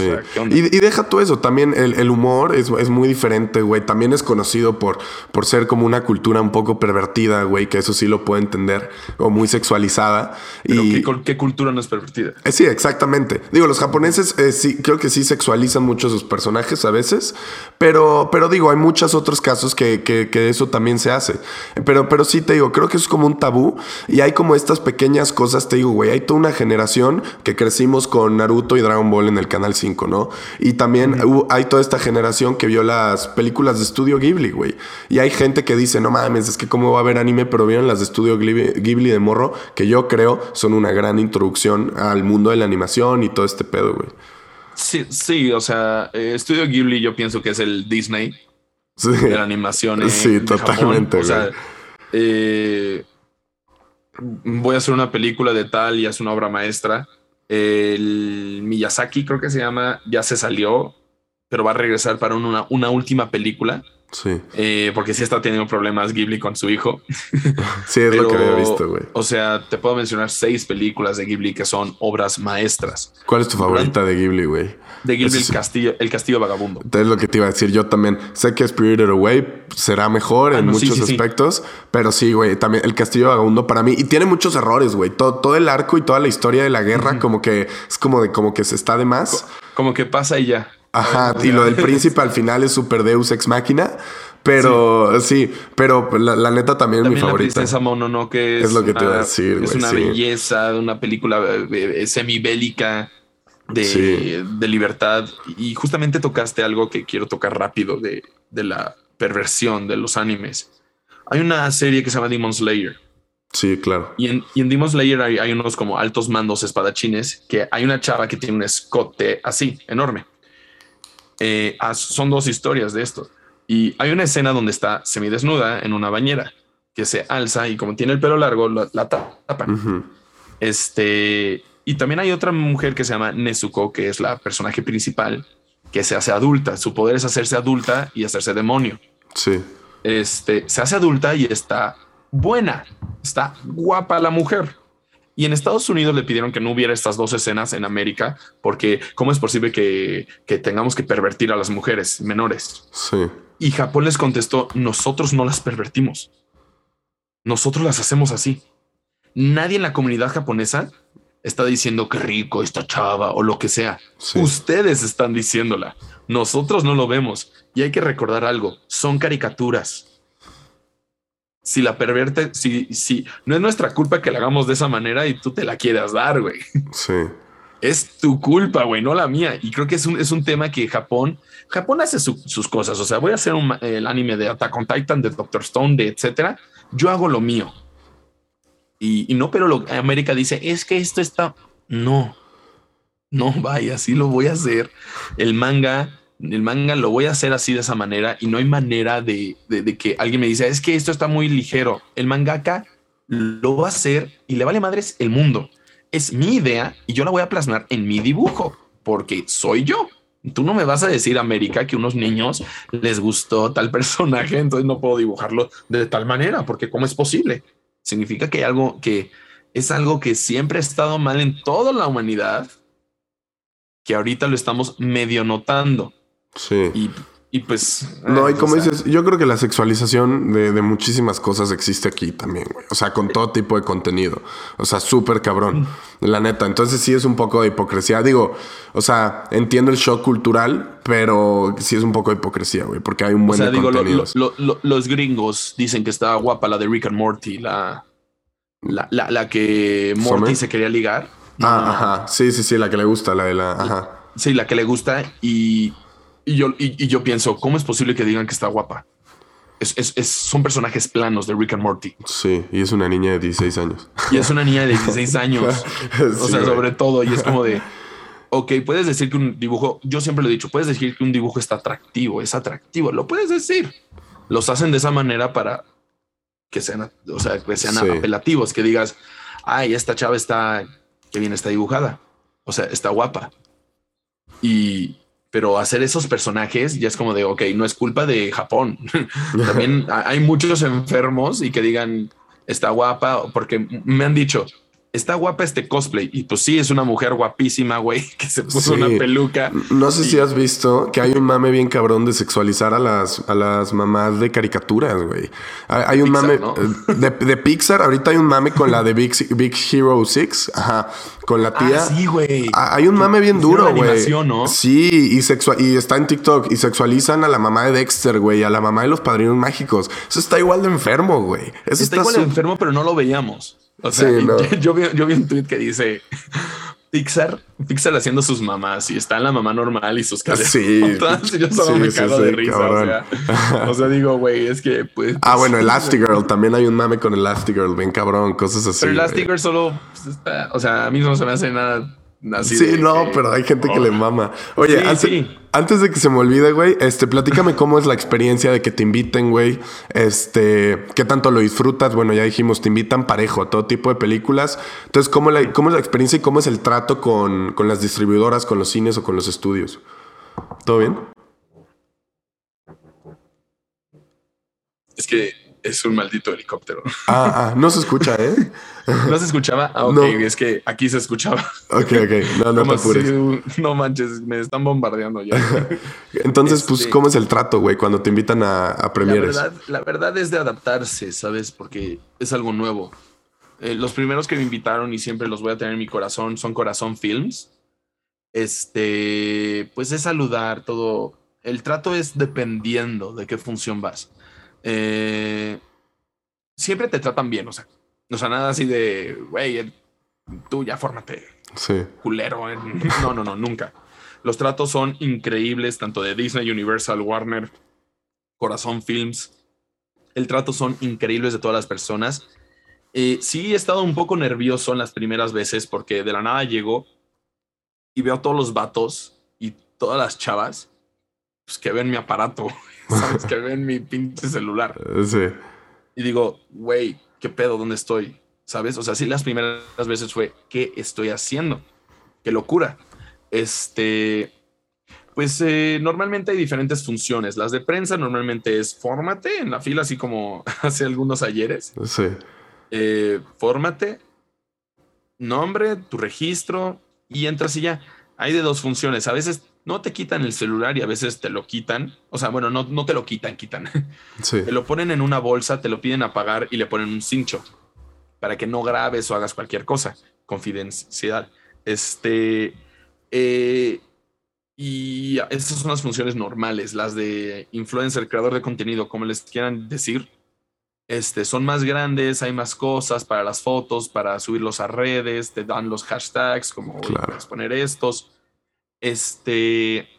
S2: Y, deja todo eso. También el, humor es, muy diferente, güey. También es conocido por, por ser como una cultura un poco pervertida, güey, que eso sí lo puedo entender, o muy sexualizada.
S1: y, ¿qué, cultura no es pervertida?
S2: Eh, sí, exactamente. Digo, los japoneses eh, sí, creo que sí sexualizan mucho a sus personajes a veces, pero, pero digo, hay muchos otros casos que, que, eso también se hace. Pero, pero sí te digo, creo que es como un tabú y hay como estas pequeñas cosas, te digo, güey, hay toda una generación que crecimos con Naruto y Dragon Dragon Ball en el Canal 5, ¿no? Y también hay toda esta generación que vio las películas de estudio Ghibli, güey. Y hay gente que dice, no mames, es que cómo va a haber anime, pero vieron las de estudio Ghibli, de morro, que yo creo son una gran introducción al mundo de la animación y todo este pedo, güey.
S1: Sí, sí, o sea, eh, Estudio Ghibli yo pienso que es el Disney de la animación.
S2: sí, totalmente.
S1: O sea, eh, voy a hacer una película de tal y es una obra maestra el Miyazaki, creo que se llama, ya se salió, pero va a regresar para una, una última película.
S2: Sí.
S1: Eh, porque sí está teniendo problemas Ghibli con su hijo. [laughs]
S2: sí, es lo que había visto, güey.
S1: O sea, te puedo mencionar seis películas de Ghibli que son obras maestras.
S2: ¿Cuál es tu favorita de Ghibli, güey?
S1: De Ghibli, el, castillo, el Castillo Vagabundo.
S2: Es lo que te iba a decir. Yo también sé que Spirited Away será mejor ah, en muchos aspectos, pero sí, güey, también el Castillo Vagabundo para mí. Y tiene muchos errores, güey. Todo, todo el arco y toda la historia de la guerra, como que es como de como que se está de más.
S1: Como que pasa y ya.
S2: Ajá, y lo del príncipe al final es super Deus ex máquina. Pero sí, pero la, neta también, es mi favorita.
S1: La princesa Mononoke es,
S2: es lo que te iba a decir.
S1: Es una belleza de una película eh, eh, semibélica de, de, libertad. Y justamente tocaste algo que quiero tocar rápido de, de la perversión de los animes. Hay una serie que se llama Demon Slayer.
S2: Sí, claro.
S1: Y en, y en Demon Slayer hay, hay, unos como altos mandos espadachines que hay una chava que tiene un escote así, enorme. Eh, son dos historias de esto. Y hay una escena donde está semidesnuda en una bañera que se alza y como tiene el pelo largo, la, tapa. Este, y también hay otra mujer que se llama Nezuko, que es la personaje principal, que se hace adulta. Su poder es hacerse adulta y hacerse demonio.
S2: Sí.
S1: Este, se hace adulta y está buena, está guapa la mujer. Y en Estados Unidos le pidieron que no hubiera estas dos escenas en América, porque ¿cómo es posible que, que tengamos que pervertir a las mujeres menores?
S2: Sí.
S1: Y Japón les contestó, nosotros no las pervertimos. Nosotros las hacemos así. Nadie en la comunidad japonesa está diciendo que rico esta chava o lo que sea. Ustedes están diciéndola. Nosotros no lo vemos. Y hay que recordar algo. Son caricaturas si la pervierte, si, si no es nuestra culpa que la hagamos de esa manera y tú te la quieras dar, güey.
S2: Sí.
S1: es tu culpa, güey, no la mía. Y creo que es un, es un tema que Japón, Japón hace sus cosas. O sea, voy a hacer un, el anime de Attack on Titan, de Doctor Stone, de etcétera. Yo hago lo mío. Y, no, pero lo, América dice, es que esto está... No, no, vaya, así lo voy a hacer. El manga, el manga lo voy a hacer así de esa manera y no hay manera de, que alguien me dice, es que esto está muy ligero. El mangaka lo va a hacer y le vale madres el mundo es mi idea y yo la voy a plasmar en mi dibujo porque soy yo. Tú no me vas a decir, América, que unos niños les gustó tal [laughs] personaje, entonces no puedo dibujarlo de tal manera, porque ¿cómo es posible? Significa que hay algo que es algo que siempre ha estado mal en toda la humanidad, que ahorita lo estamos medio notando.
S2: Sí.
S1: Y y pues.
S2: No, y como dices, yo creo que la sexualización de, muchísimas cosas existe aquí también, güey. O sea, con todo tipo de contenido. O sea, súper cabrón. Mm. La neta. Entonces sí es un poco de hipocresía. Digo, o sea, entiendo el shock cultural, pero sí es un poco de hipocresía, güey. Porque hay un buen o sea, digo,
S1: los gringos dicen que está guapa la de Rick and Morty, la. La, la, que Morty se quería ligar.
S2: Ah, ajá. Sí, sí, sí, la que le gusta, la de la. Ajá.
S1: Sí, la que le gusta. Y y yo, y, yo pienso, ¿cómo es posible que digan que está guapa? Es, es, son personajes planos de Rick and Morty.
S2: Sí, y es una niña de 16 años.
S1: Y es una niña de 16 [laughs] años. o sea, sobre todo. Y es como de, [laughs] ok, puedes decir que un dibujo, yo siempre lo he dicho, puedes decir que un dibujo está atractivo, es atractivo, lo puedes decir. Los hacen de esa manera para que sean, o sea, que sean apelativos, que digas, ay, esta chava está, que bien está dibujada. O sea, está guapa. Y, pero hacer esos personajes ya es como de, ok, no es culpa de Japón. [laughs] También [laughs] hay muchos enfermos y que digan, está guapa, porque me han dicho, está guapa este cosplay. Y pues sí, es una mujer guapísima, güey, [laughs] que se puso una peluca.
S2: No sé si has visto que hay un mame bien cabrón de sexualizar a las, a las mamás de caricaturas, güey. Hay, un mame eh, de, Pixar. Ahorita hay un mame con la de Big, Big Hero 6. Ajá. Con la tía.
S1: Ah, sí, güey.
S2: Ah, hay un mame bien duro, güey. ¿no? Sí, y, sexual, y está en TikTok. Y sexualizan a la mamá de Dexter, güey. A la mamá de los padrinos mágicos. Eso está igual de enfermo, güey.
S1: Eso está, igual de enfermo, pero no lo veíamos. O sea, [laughs] yo, vi, yo vi un tweet que dice Pixar, Pixar haciendo sus mamás y está la mamá normal y sus caras. Sí. yo solo me cago de risa. O sea, [laughs] o sea, digo, güey, es que pues.
S2: Ah, bueno, Elastigirl. También hay un mame con Elastigirl, bien cabrón, cosas así.
S1: Pero Elastigirl solo pues, está, o sea, a mí no se me hace nada
S2: sí, no, pero hay gente que le mama. Oye, antes, de que se me olvide, güey, este, platícame cómo es la experiencia de que te inviten, güey. Este, qué tanto lo disfrutas. Bueno, ya dijimos, te invitan parejo a todo tipo de películas. Entonces, ¿cómo, cómo es la experiencia y cómo es el trato con, con las distribuidoras, con los cines o con los estudios? ¿Todo bien?
S1: Es que es un maldito helicóptero.
S2: Ah, ah, no se escucha, ¿eh? [laughs]
S1: ¿No se escuchaba? Ah, ok, es que aquí se escuchaba.
S2: Ok, ok, no, no te apures.
S1: no manches, me están bombardeando ya. [laughs]
S2: Entonces, pues, este, ¿cómo es el trato, güey, cuando te invitan a, a premieres?
S1: La verdad, la verdad es de adaptarse, ¿sabes? Porque es algo nuevo. Eh, los primeros que me invitaron y siempre los voy a tener en mi corazón son Corazón Films. Este, pues es saludar todo. El trato es dependiendo de qué función vas eh, siempre te tratan bien, o sea, no sea, nada así de, güey, tú ya fórmate.
S2: Sí.
S1: Culero. [laughs] No, no, no, nunca. Los tratos son increíbles, tanto de Disney, Universal, Warner, Corazón Films. El trato son increíbles de todas las personas. Eh, sí he estado un poco nervioso en las primeras veces porque de la nada llego y veo a todos los vatos y todas las chavas pues, que ven mi aparato. [laughs] ¿sabes? que ven mi pinche celular.
S2: Sí.
S1: Y digo, güey, ¿qué pedo? ¿Dónde estoy? ¿Sabes? O sea, sí, las primeras veces fue, ¿qué estoy haciendo? ¡Qué locura! Este, pues eh, normalmente hay diferentes funciones. Las de prensa normalmente es fórmate en la fila, así como [laughs] hace algunos ayeres.
S2: Sí.
S1: Eh, fórmate, nombre, tu registro y entras y ya. Hay de dos funciones. A veces no te quitan el celular y a veces te lo quitan. O sea, bueno, no, no te lo quitan, quitan. [laughs] Te lo ponen en una bolsa, te lo piden apagar y le ponen un cincho para que no grabes o hagas cualquier cosa. Confidencialidad. Este. Eh, y esas son las funciones normales, las de influencer, creador de contenido, como les quieran decir. este, son más grandes, hay más cosas para las fotos, para subirlos a redes, te dan los hashtags, como
S2: Claro.
S1: puedes poner estos. Este,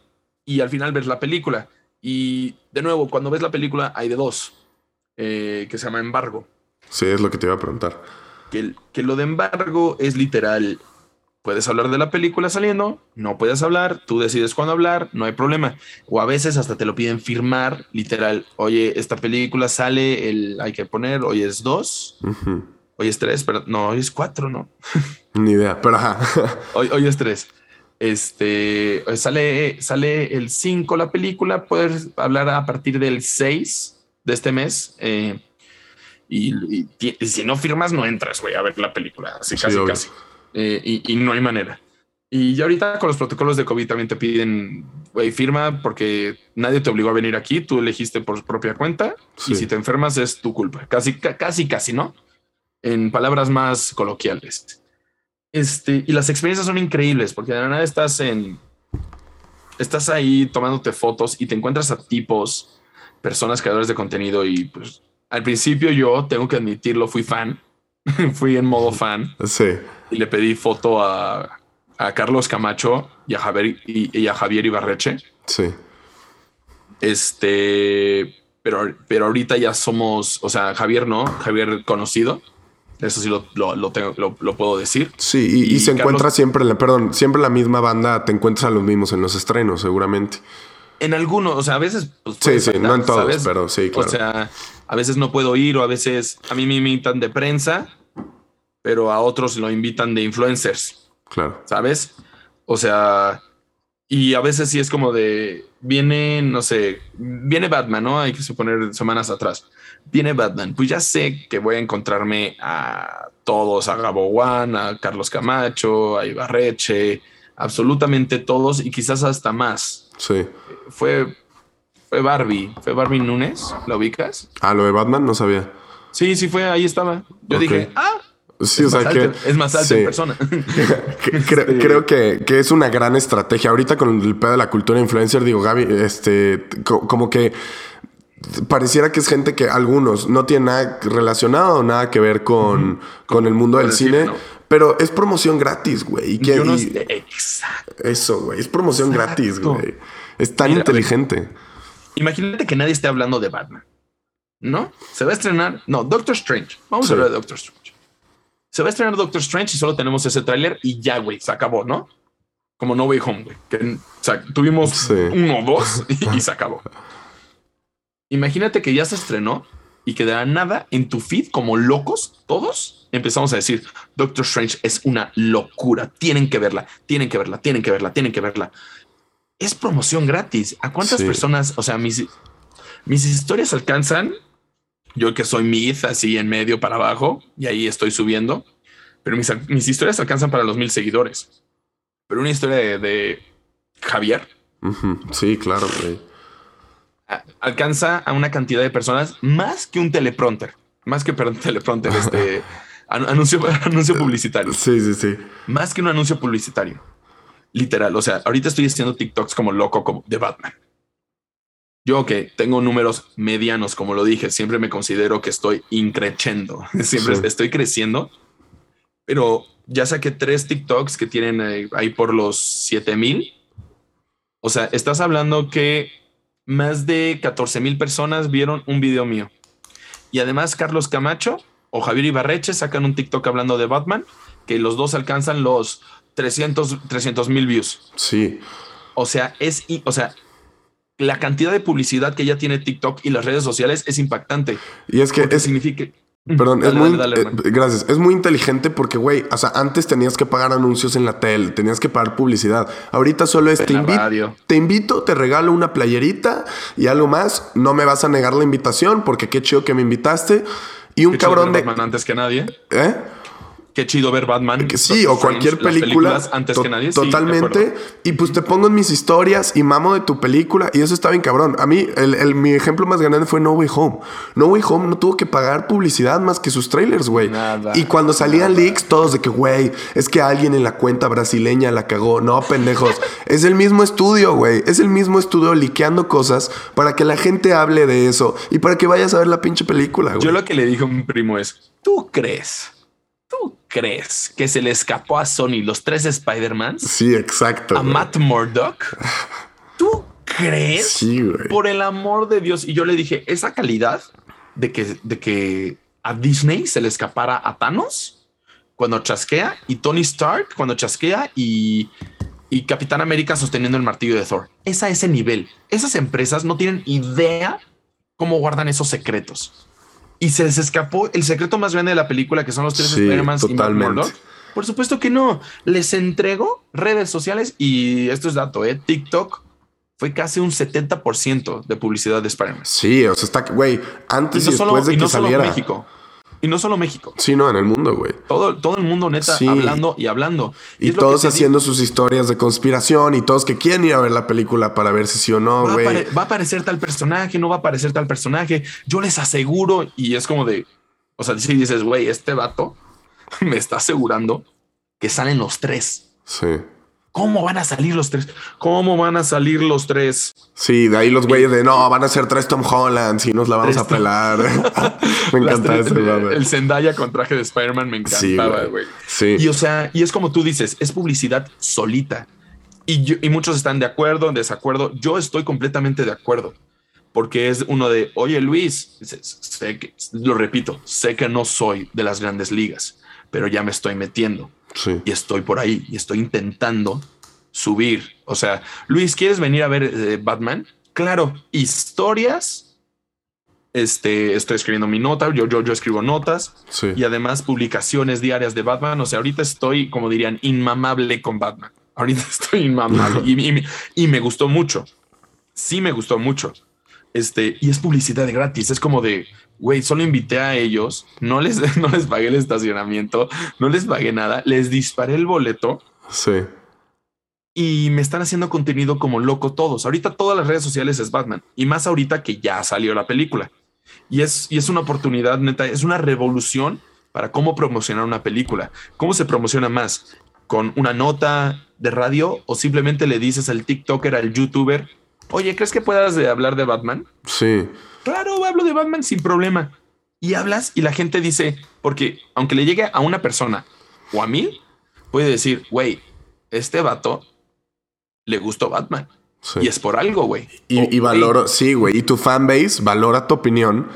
S1: y al final ves la película. Y de nuevo, cuando ves la película, hay de dos, eh, que se llama embargo.
S2: Sí, es lo que te iba a preguntar.
S1: Que, que lo de embargo es literal. Puedes hablar de la película saliendo, no puedes hablar, tú decides cuándo hablar, no hay problema. O a veces hasta te lo piden firmar, literal. Oye, esta película sale, el, hay que poner, hoy es dos, hoy es tres, pero no, hoy es cuatro, ¿no? [laughs]
S2: Ni idea, pero ajá.
S1: Hoy, hoy es tres. Este sale, sale el 5 la película, puedes hablar a partir del 6 de este mes. eh, y, y ti- y si no firmas, no entras, güey, a ver la película. Así
S2: Sí,
S1: casi,
S2: obvio.
S1: casi. Eh, y, y no hay manera. Y ya ahorita con los protocolos de COVID también te piden, güey, firma porque nadie te obligó a venir aquí, tú elegiste por propia cuenta
S2: Sí.
S1: y si te enfermas es tu culpa. Casi, ca- casi, casi, ¿no? En palabras más coloquiales. Este, y las experiencias son increíbles porque de la nada estás en, estás ahí tomándote fotos y te encuentras a tipos, personas creadores de contenido y pues al principio yo tengo que admitirlo, fui fan, [laughs] fui en modo fan
S2: Sí.
S1: y le pedí foto a, a Carlos Camacho y a Javier, y, y a Javier Ibarreche.
S2: Sí.
S1: Este, pero, pero ahorita ya somos, o sea, Javier no, Javier conocido. Eso sí lo, lo, lo tengo, lo, puedo decir.
S2: Sí, y, y
S1: Y
S2: se
S1: Carlos-
S2: encuentra siempre, la, perdón, siempre la misma banda, te encuentras a los mismos en los estrenos, seguramente.
S1: En algunos, o sea, a veces. Pues,
S2: Sí, sí,
S1: faltar,
S2: no en todos,
S1: ¿sabes?
S2: pero sí, claro.
S1: O sea, a veces no puedo ir o a veces a mí me invitan de prensa, pero a otros lo invitan de influencers,
S2: claro.
S1: ¿sabes? O sea, y a veces sí es como de, viene, no sé, viene Batman, ¿no? Hay que suponer semanas atrás. Viene Batman, pues ya sé que voy a encontrarme a todos, a Gabo One, a Carlos Camacho, a Ibarreche, absolutamente todos y quizás hasta más.
S2: Sí.
S1: Fue, fue Barbie, fue Barbie Núñez, ¿la ubicas?
S2: Ah, lo de Batman no sabía.
S1: Sí, sí fue, ahí estaba. Yo dije, ah,
S2: Sí,
S1: es,
S2: o sea
S1: más
S2: que.
S1: alto, es más alto
S2: sí.
S1: en persona. [laughs]
S2: Creo, [laughs] creo que, que es una gran estrategia. Ahorita con el pedo de la cultura influencer, digo, Gaby, este, co- como que pareciera que es gente que algunos no tienen nada relacionado, nada que ver con, con el mundo del
S1: el
S2: cine, pero es promoción gratis, güey. Y que-
S1: no
S2: y-
S1: exacto.
S2: Eso, güey, es promoción
S1: Exacto.
S2: gratis, güey. Es tan
S1: Mira,
S2: inteligente.
S1: Imagínate que nadie esté hablando de Batman. ¿No? Se va a estrenar. No, Doctor Strange. Vamos
S2: Sí.
S1: a hablar de Doctor Strange. Se va a estrenar Doctor Strange y solo tenemos ese tráiler y ya, güey, se acabó, ¿no? Como No Way Home, güey. Que, o sea, tuvimos
S2: Sí.
S1: uno o dos [laughs] y, y se acabó. Imagínate que ya se estrenó y que de la nada en tu feed, como locos, todos empezamos a decir Doctor Strange es una locura. Tienen que verla, tienen que verla, tienen que verla, tienen que verla. Es promoción gratis. ¿A cuántas
S2: Sí.
S1: personas? O sea, mis, mis historias alcanzan. Yo que soy mid, así en medio para abajo, y ahí estoy subiendo. Pero mis, mis historias alcanzan para los mil seguidores. Pero una historia de, de Javier.
S2: Sí, claro, güey.
S1: alcanza a una cantidad de personas más que un teleprompter, más que perdón, [laughs] teleprompter, este [laughs] an- anuncio, [laughs] anuncio publicitario,
S2: Sí, sí, sí.
S1: más que un anuncio publicitario. Literal, o sea, ahorita estoy haciendo TikToks como loco como de Batman. Yo que tengo números medianos, como lo dije, siempre me considero que estoy increchendo, [laughs] siempre
S2: Sí.
S1: estoy creciendo, pero ya saqué tres TikToks que tienen ahí por los 7000. O sea, estás hablando que más de 14 mil personas vieron un video mío. Y además, Carlos Camacho o Javier Ibarreche sacan un TikTok hablando de Batman, que los dos alcanzan los 300 mil views.
S2: Sí.
S1: O sea, es, o sea, la cantidad de publicidad que ya tiene TikTok y las redes sociales es impactante.
S2: Y es que es,
S1: significa.
S2: Perdón,
S1: Dale,
S2: es muy.
S1: dale, dale,
S2: eh, gracias. Es muy inteligente porque, güey, o sea, antes tenías que pagar anuncios en la tele, tenías que pagar publicidad. Ahorita solo es te, invi- te invito, te regalo una playerita y algo más. No me vas a negar la invitación porque qué chido que me invitaste. Y un
S1: Qué
S2: cabrón de.
S1: Antes que nadie.
S2: ¿Eh?
S1: Qué chido ver Batman.
S2: Sí, o cualquier película.
S1: Antes que nadie.
S2: Totalmente. y pues te pongo en mis historias y mamo de tu película. Y eso está bien cabrón. A mí, el, mi ejemplo más grande fue No Way Home. No Way Home no tuvo que pagar publicidad más que sus trailers, güey. Y cuando salían leaks, todos de que, güey, es que alguien en la cuenta brasileña la cagó. No, pendejos. [laughs] es el mismo estudio, güey. Es el mismo estudio liqueando cosas para que la gente hable de eso y para que vayas a ver la pinche película, güey.
S1: Yo lo que le dije a mi primo es, ¿tú crees? ¿Tú crees que se le escapó a Sony los tres Spider-Man?
S2: Sí, exacto.
S1: A Matt Murdock. [sighs] ¿Tú crees?
S2: Sí, güey.
S1: Por el amor de Dios. Y yo le dije, esa calidad de que, de que a Disney se le escapara a Thanos cuando chasquea y Tony Stark cuando chasquea y, y Capitán América sosteniendo el martillo de Thor. Es a ese nivel. Esas empresas no tienen idea cómo guardan esos secretos y se les escapó el secreto más grande de la película, que son los tres Spider-Man y Murdock. Por supuesto que no. Les entrego redes sociales y esto es dato, ¿eh? TikTok fue casi un 70% de publicidad de Spider-Man.
S2: Sí, o sea, está, güey, antes y, después de que no saliera.
S1: Solo México. Y no solo México.
S2: Sí, no, en el mundo, güey.
S1: Todo, todo el mundo, neta, hablando y hablando.
S2: Y, todos haciendo sus historias de conspiración y todos que quieren ir a ver la película para ver si sí o no, güey.
S1: Va, a aparecer tal personaje, no va a aparecer tal personaje. Yo les aseguro, y es como de, o sea, si dices, güey, este vato [laughs] me está asegurando que salen los tres.
S2: Sí.
S1: ¿Cómo van a salir los tres? ¿Cómo van a salir los tres?
S2: Sí, de ahí los güeyes de no, van a ser tres Tom Holland y nos la vamos a pelar. [laughs] [laughs] me encanta ese
S1: El Zendaya con traje de Spider-Man me encantaba, güey.
S2: Sí,
S1: Y o sea, y es como tú dices, es publicidad solita. Y, y muchos están de acuerdo, en desacuerdo. Yo estoy completamente de acuerdo. Porque es uno de, oye Luis, sé que, lo repito, sé que no soy de las grandes ligas, pero ya me estoy metiendo y estoy por ahí y estoy intentando subir. O sea, Luis, ¿quieres venir a ver eh, Batman? Claro, historias. Este, estoy escribiendo mi nota, yo, yo, yo escribo notas y además publicaciones diarias de Batman. O sea, ahorita estoy, como dirían, inmamable con Batman. Ahorita [laughs] estoy inmamable y, y, me gustó mucho. Sí, me gustó mucho. Este, y es publicidad gratis. Es como de, güey, solo invité a ellos, no les, [laughs] no les pagué el estacionamiento, no les pagué nada, les disparé el boleto.
S2: Sí.
S1: Y me están haciendo contenido como loco todos. Ahorita todas las redes sociales es Batman y más ahorita que ya salió la película. Y es, y es una oportunidad, neta, es una revolución para cómo promocionar una película. ¿Cómo se promociona más? ¿Con una nota de radio o simplemente le dices al TikToker, al YouTuber, oye, ¿crees que puedas hablar de Batman?
S2: Sí
S1: claro, hablo de Batman sin problema. Y hablas y la gente dice, porque aunque le llegue a una persona o a mí, puede decir, güey, este vato le gustó Batman. Y es por algo, güey.
S2: Y, y, valoro, sí, güey. Y tu fanbase valora tu opinión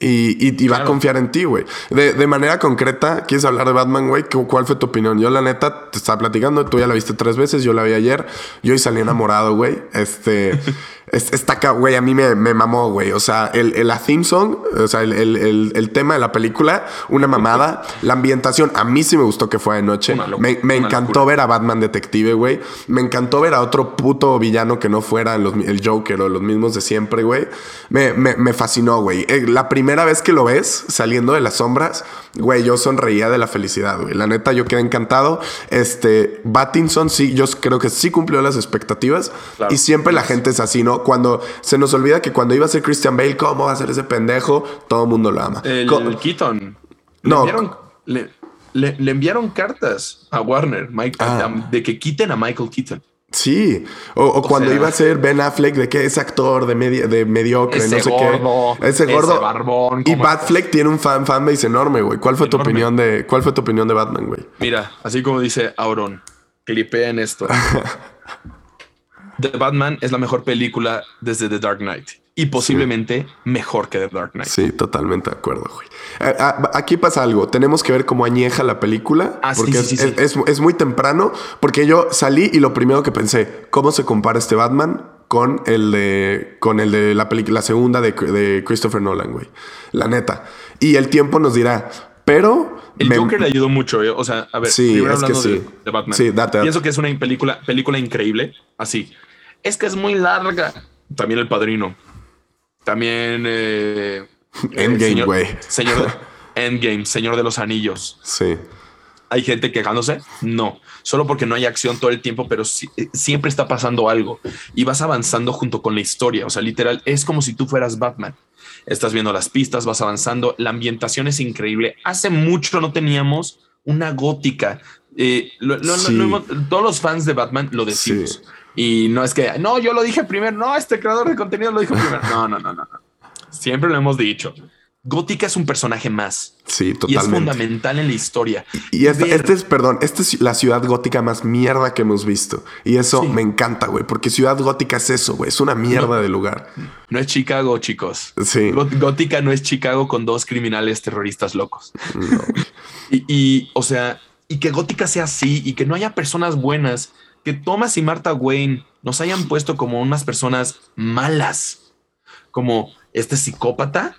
S2: y, va a confiar en ti, güey. De, manera concreta, ¿quieres hablar de Batman, güey? ¿Cuál fue tu opinión? Yo, la neta, te estaba platicando. Tú ya la viste tres veces. Yo la vi ayer. Yo hoy salí enamorado, güey. Este... [laughs] Está acá, güey, a mí me, me mamó, güey. O sea, el, el, la theme song, o sea, el, el, el, tema de la película, una mamada. La ambientación, a mí sí me gustó que fue de noche. me, me encantó ver a Batman Detective, güey. Me encantó ver a otro puto villano que no fuera los, el Joker o los mismos de siempre, güey. Me, me, me fascinó, güey. Eh, la primera vez que lo ves saliendo de las sombras, güey, yo sonreía de la felicidad, güey. La neta, yo quedé encantado. Este, Battinson sí, yo creo que sí cumplió las expectativas. Y siempre la gente es así, ¿no? Cuando se nos olvida que cuando iba a ser Christian Bale, ¿cómo va a ser ese pendejo? Todo el mundo lo ama.
S1: El, Keaton. no. le, enviaron cartas a Warner ah. de que quiten a Michael Keaton.
S2: Sí, o, cuando iba a ser Ben Affleck de que es actor de, de mediocre, no sé qué. Ese gordo.
S1: barbón.
S2: Y Batfleck tiene un fan fanbase enorme, güey. ¿Cuál fue tu opinión de cuál fue tu opinión de Batman, güey?
S1: Mira, así como dice Auron, en esto. [laughs] The Batman es la mejor película desde The Dark Knight y posiblemente mejor que The Dark Knight.
S2: Sí, totalmente de acuerdo, güey. Eh, ah, aquí pasa algo. Tenemos que ver cómo añeja la película. Ah, porque es, muy temprano. Porque yo salí y lo primero que pensé, ¿cómo se compara este Batman con el de, con el de la, película, la segunda de, Christopher Nolan, güey? La neta. Y el tiempo nos dirá, pero.
S1: El Joker le ayudó mucho, ¿eh? O sea, a ver,
S2: sí, es que sí.
S1: De, Batman.
S2: Sí, date,
S1: Pienso que es una película, película increíble. Así. Es que es muy larga. También El Padrino. También. Eh,
S2: Endgame, güey.
S1: Señor, [laughs] Endgame, Señor de los Anillos.
S2: Sí.
S1: ¿Hay gente quejándose? No, solo porque no hay acción todo el tiempo, pero eh, siempre está pasando algo y vas avanzando junto con la historia. O sea, literal, es como si tú fueras Batman. Estás viendo las pistas, vas avanzando, la ambientación es increíble. Hace mucho no teníamos una gótica. Eh, todos los fans de Batman lo decimos. Y no es que, no, yo lo dije primero, no, este creador de contenido lo dijo primero. [laughs] No, no, no, no. Siempre lo hemos dicho. Gótica es un personaje más.
S2: Sí, totalmente.
S1: Y es fundamental en la historia.
S2: Y esta, este es, perdón, esta es la ciudad gótica más mierda que hemos visto. Y eso me encanta, güey, porque ciudad gótica es eso, güey. Es una mierda de lugar.
S1: No es Chicago, chicos.
S2: Sí.
S1: Gótica no es Chicago con dos criminales terroristas locos. y, y, o sea, y que Gótica sea así y que no haya personas buenas, que Thomas y Martha Wayne nos hayan puesto como unas personas malas, como este psicópata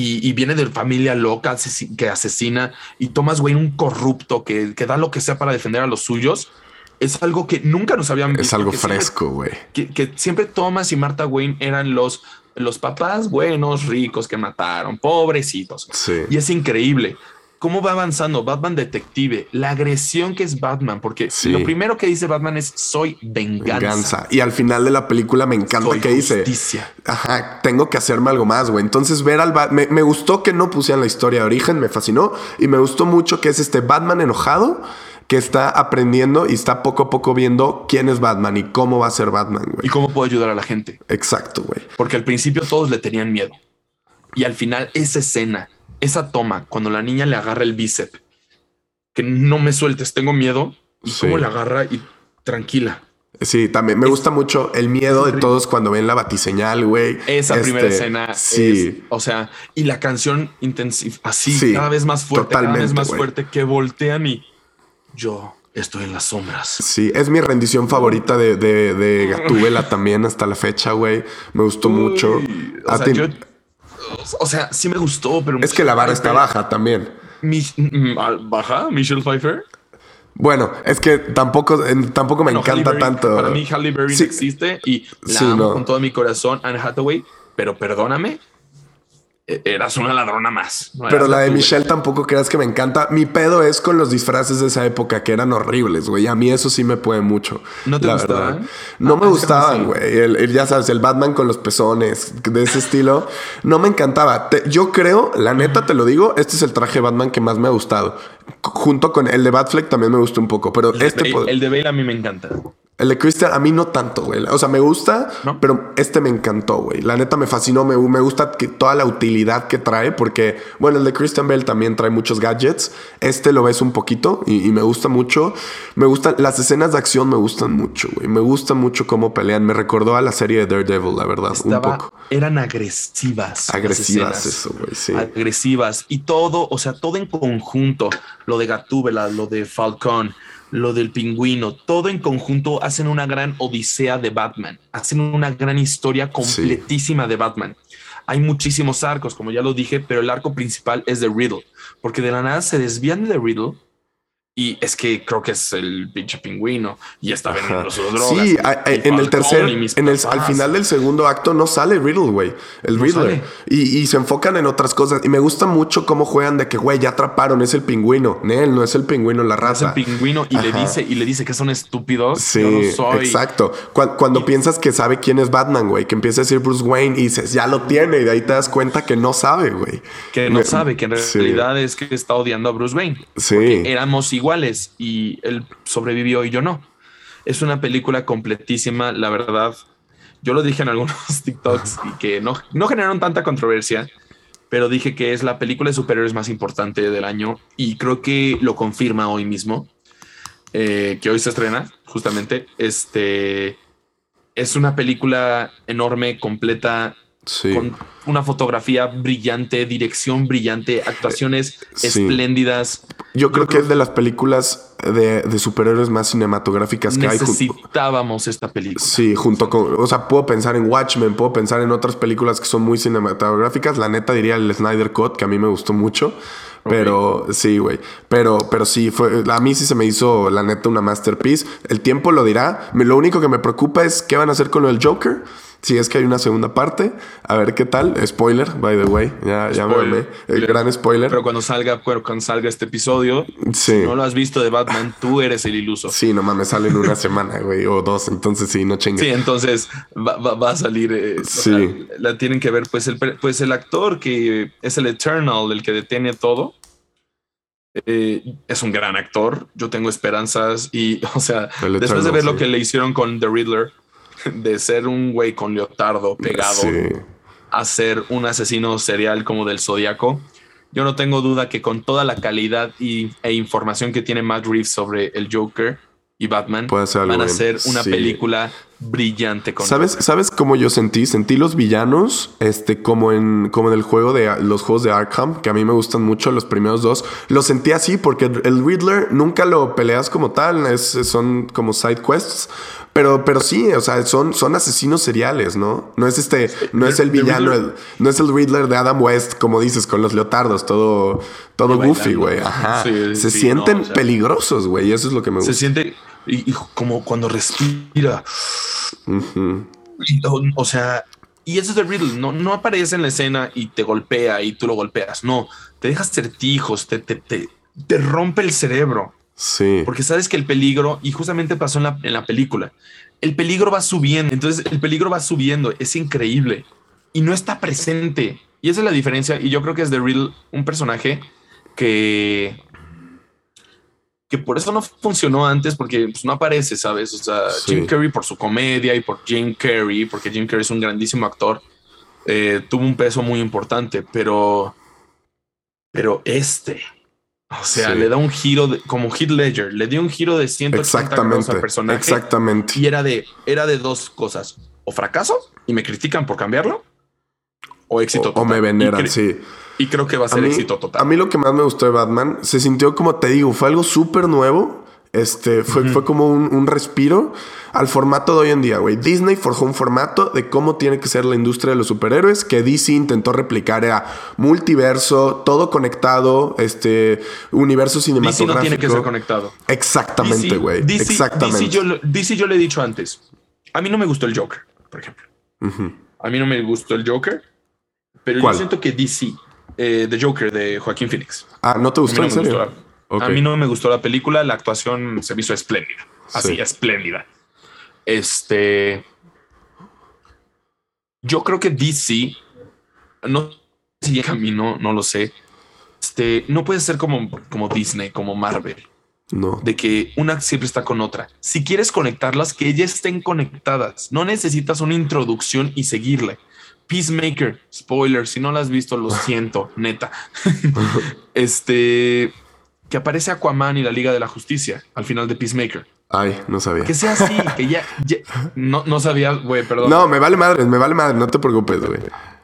S1: y, viene de familia loca que asesina y Thomas Wayne un corrupto que, que, da lo que sea para defender a los suyos. Es algo que nunca nos habían
S2: visto. Es algo fresco, güey.
S1: Que, siempre Thomas y Martha Wayne eran los, los papás buenos, ricos que mataron, pobrecitos.
S2: Sí.
S1: Y es increíble cómo va avanzando Batman detective, la agresión que es Batman, porque lo primero que dice Batman es soy venganza.
S2: Y al final de la película me encanta que dice, ajá, tengo que hacerme algo más, güey. Entonces ver al Batman, me, gustó que no pusieran la historia de origen, me fascinó y me gustó mucho que es este Batman enojado que está aprendiendo y está poco a poco viendo quién es Batman y cómo va a ser Batman, güey.
S1: Y cómo puede ayudar a la gente.
S2: Exacto, güey.
S1: Porque al principio todos le tenían miedo. Y al final esa escena esa toma, cuando la niña le agarra el bíceps, que no me sueltes, tengo miedo, y cómo la agarra y tranquila.
S2: Sí, también me gusta mucho el miedo de todos cuando ven la batiseñal, güey.
S1: Esa primera este, escena. Sí. o sea, y la canción intensiva, así, cada vez más fuerte, cada vez más fuerte, que voltean y yo estoy en las sombras.
S2: Sí, es mi rendición favorita de, de, Gatúbela también hasta la fecha, güey. Me gustó mucho.
S1: O sea, yo, o sea, sí me gustó, pero...
S2: Es que la vara está baja también.
S1: Mm, ¿Baja? ¿Michelle Pfeiffer?
S2: Bueno, es que tampoco, tampoco me encanta tanto.
S1: Para mí, Halle Berry existe y la amo con todo mi corazón, Anne Hathaway, pero perdóname, eras una ladrona más.
S2: Pero la de Michelle tampoco creas que me encanta. Mi pedo es con los disfraces de esa época que eran horribles, güey. A mí eso sí me puede mucho.
S1: ¿No te gustaban?
S2: No me gustaban, güey. ya sabes, el Batman con los pezones de ese estilo. No me encantaba. yo creo, la neta te lo digo, este es el traje Batman que más me ha gustado. Junto con el de Batfleck también me gustó un poco, pero este...
S1: el de Bale a mí me encanta.
S2: El de Christian, a mí no tanto, güey. O sea, me gusta, pero este me encantó, güey. La neta me fascinó. Me, me gusta que, toda la utilidad que trae, porque, bueno, el de Christian Bell también trae muchos gadgets. Este lo ves un poquito y, me gusta mucho. Me gustan, las escenas de acción me gustan mucho, güey. Me gusta mucho cómo pelean. Me recordó a la serie de Daredevil, la verdad, un poco.
S1: Eran agresivas.
S2: Agresivas, eso, güey, sí.
S1: Agresivas. Y todo, o sea, todo en conjunto. Lo de Gatúbela, lo de Falcón lo del pingüino, todo en conjunto hacen una gran odisea de Batman, hacen una gran historia completísima de Batman. Hay muchísimos arcos, como ya lo dije, pero el arco principal es de Riddle, porque de la nada se desvían de Riddle y es que creo que es el pinche pingüino y está vendiendo sus drogas.
S2: Sí, en el tercer, en el, al final del segundo acto no sale Riddle, güey. El Riddler. Y, se enfocan en otras cosas. Y me gusta mucho cómo juegan de que, güey, ya atraparon, es el pingüino. Él no es el pingüino la raza.
S1: es el pingüino y le dice y le dice que son estúpidos. Sí,
S2: exacto. Cuando, piensas que sabe quién es Batman, güey, que empieza a decir Bruce Wayne y dices, ya lo tiene. Y de ahí te das cuenta que no sabe, güey.
S1: Que no sabe, que en realidad es que está odiando a Bruce Wayne.
S2: Sí.
S1: éramos igual y él sobrevivió y yo no. Es una película completísima, la verdad. Yo lo dije en algunos [laughs] TikToks y que no, no generaron tanta controversia, pero dije que es la película de superhéroes más importante del año y creo que lo confirma hoy mismo, eh, que hoy se estrena justamente. Este es una película enorme, completa, con una fotografía brillante, dirección brillante, actuaciones espléndidas.
S2: Yo creo que es de las películas de, superhéroes más cinematográficas que hay.
S1: Necesitábamos esta película.
S2: Sí, junto con. O sea, puedo pensar en Watchmen, puedo pensar en otras películas que son muy cinematográficas. La neta diría el Snyder Cut, que a mí me gustó mucho. Pero sí, güey. Pero, pero sí, fue, a mí sí se me hizo, la neta, una masterpiece. El tiempo lo dirá. Lo único que me preocupa es qué van a hacer con el Joker. Si es que hay una segunda parte, a ver qué tal. Spoiler, by the way. Ya, ya me
S1: Spoiler.
S2: El gran spoiler.
S1: Pero cuando salga, cuando salga este episodio,
S2: Sí.
S1: si no lo has visto de Batman, tú eres el iluso.
S2: Sí, no mames, sale en una [laughs] semana, güey, o dos. Entonces sí, no chingues.
S1: Sí, entonces va, va- va a salir. eh, o sea, la tienen que ver. Pues el, pues el actor que es el Eternal, el que detiene todo, eh, es un gran actor. Yo tengo esperanzas. Y, [laughs] o sea,
S2: El
S1: después de ver lo que le hicieron con The Riddler, de ser un güey con leotardo pegado
S2: Sí.
S1: a ser un asesino serial como del Zodíaco. Yo no tengo duda que con toda la calidad y, e información que tiene Matt Reeves sobre el Joker y Batman,
S2: ser
S1: van a hacer una
S2: Sí.
S1: película brillante con
S2: ¿Sabes, ¿Sabes cómo yo sentí? Sentí los villanos, este, como en, como en el juego de los juegos de Arkham, que a mí me gustan mucho los primeros dos. Lo sentí así porque el Riddler nunca lo peleas como tal, es, son como side quests. Pero, pero sí, o sea, son, son asesinos seriales, ¿no? No es este, no es el villano, el- no es el Riddler de Adam West, como dices, con los leotardos, todo, todo goofy, güey. Ajá.
S1: Sí,
S2: Se
S1: sí,
S2: sienten
S1: no, o sea-
S2: peligrosos, güey. Eso es lo que me
S1: Se
S2: gusta.
S1: siente y, y como cuando respira. Y, o, o sea, y eso es de Riddle. No, no aparece en la escena y te golpea y tú lo golpeas. No, te deja certijos, te, te, te, te rompe el cerebro.
S2: Sí.
S1: Porque sabes que el peligro, y justamente pasó en la, en la película, el peligro va subiendo. Entonces el peligro va subiendo. Es increíble. Y no está presente. Y esa es la diferencia. Y yo creo que es de Riddle un personaje que que por eso no funcionó antes, porque pues, no aparece, ¿sabes? O sea,
S2: Sí.
S1: Jim Carrey por su comedia y por Jim Carrey, porque Jim Carrey es un grandísimo actor, eh, tuvo un peso muy importante, pero, pero este, o sea,
S2: Sí.
S1: le da un giro de- como Heath Ledger, le dio un giro de 180 grados
S2: Exactamente.
S1: al personaje
S2: Exactamente.
S1: y era de, era de dos cosas, o fracaso y me critican por cambiarlo, o éxito
S2: O, o me
S1: total. Y
S2: veneran, sí.
S1: Y creo que va a
S2: A
S1: ser
S2: mí,
S1: éxito total.
S2: a mí lo que más me gustó de Batman se sintió como te digo, fue algo súper nuevo. Este fue, fue como un, un respiro al formato de hoy en día, güey. Disney forjó un formato de cómo tiene que ser la industria de los superhéroes que DC intentó replicar. Era multiverso, todo conectado, este universo
S1: DC
S2: cinematográfico.
S1: no tiene que ser conectado.
S2: Exactamente, güey.
S1: DC,
S2: Exactamente.
S1: DC yo, lo- DC yo le he dicho antes. A mí no me gustó el Joker, por ejemplo. A mí no me gustó el Joker, pero
S2: ¿Cuál?
S1: yo siento que DC, eh, The Joker de Joaquín Phoenix.
S2: Ah, ¿no te gustó
S1: no
S2: en
S1: me
S2: serio?
S1: gustó a mí no me gustó la película, la actuación se me hizo espléndida. Así,
S2: Sí.
S1: espléndida. Este. Yo creo que DC, no sé si camino, no lo sé. Este, no puede ser como, como Disney, como Marvel.
S2: No.
S1: de que una siempre está con otra. Si quieres conectarlas, que ellas estén conectadas. No necesitas una introducción y seguirle. Peacemaker, spoiler, si no la has visto, lo [laughs] siento, neta. [laughs] este que aparece Aquaman y la Liga de la Justicia al final de Peacemaker.
S2: Ay, no sabía.
S1: Que sea así, que ya, ya- no, no sabía, güey, perdón.
S2: No, me vale madre, me vale madre, no te preocupes, güey.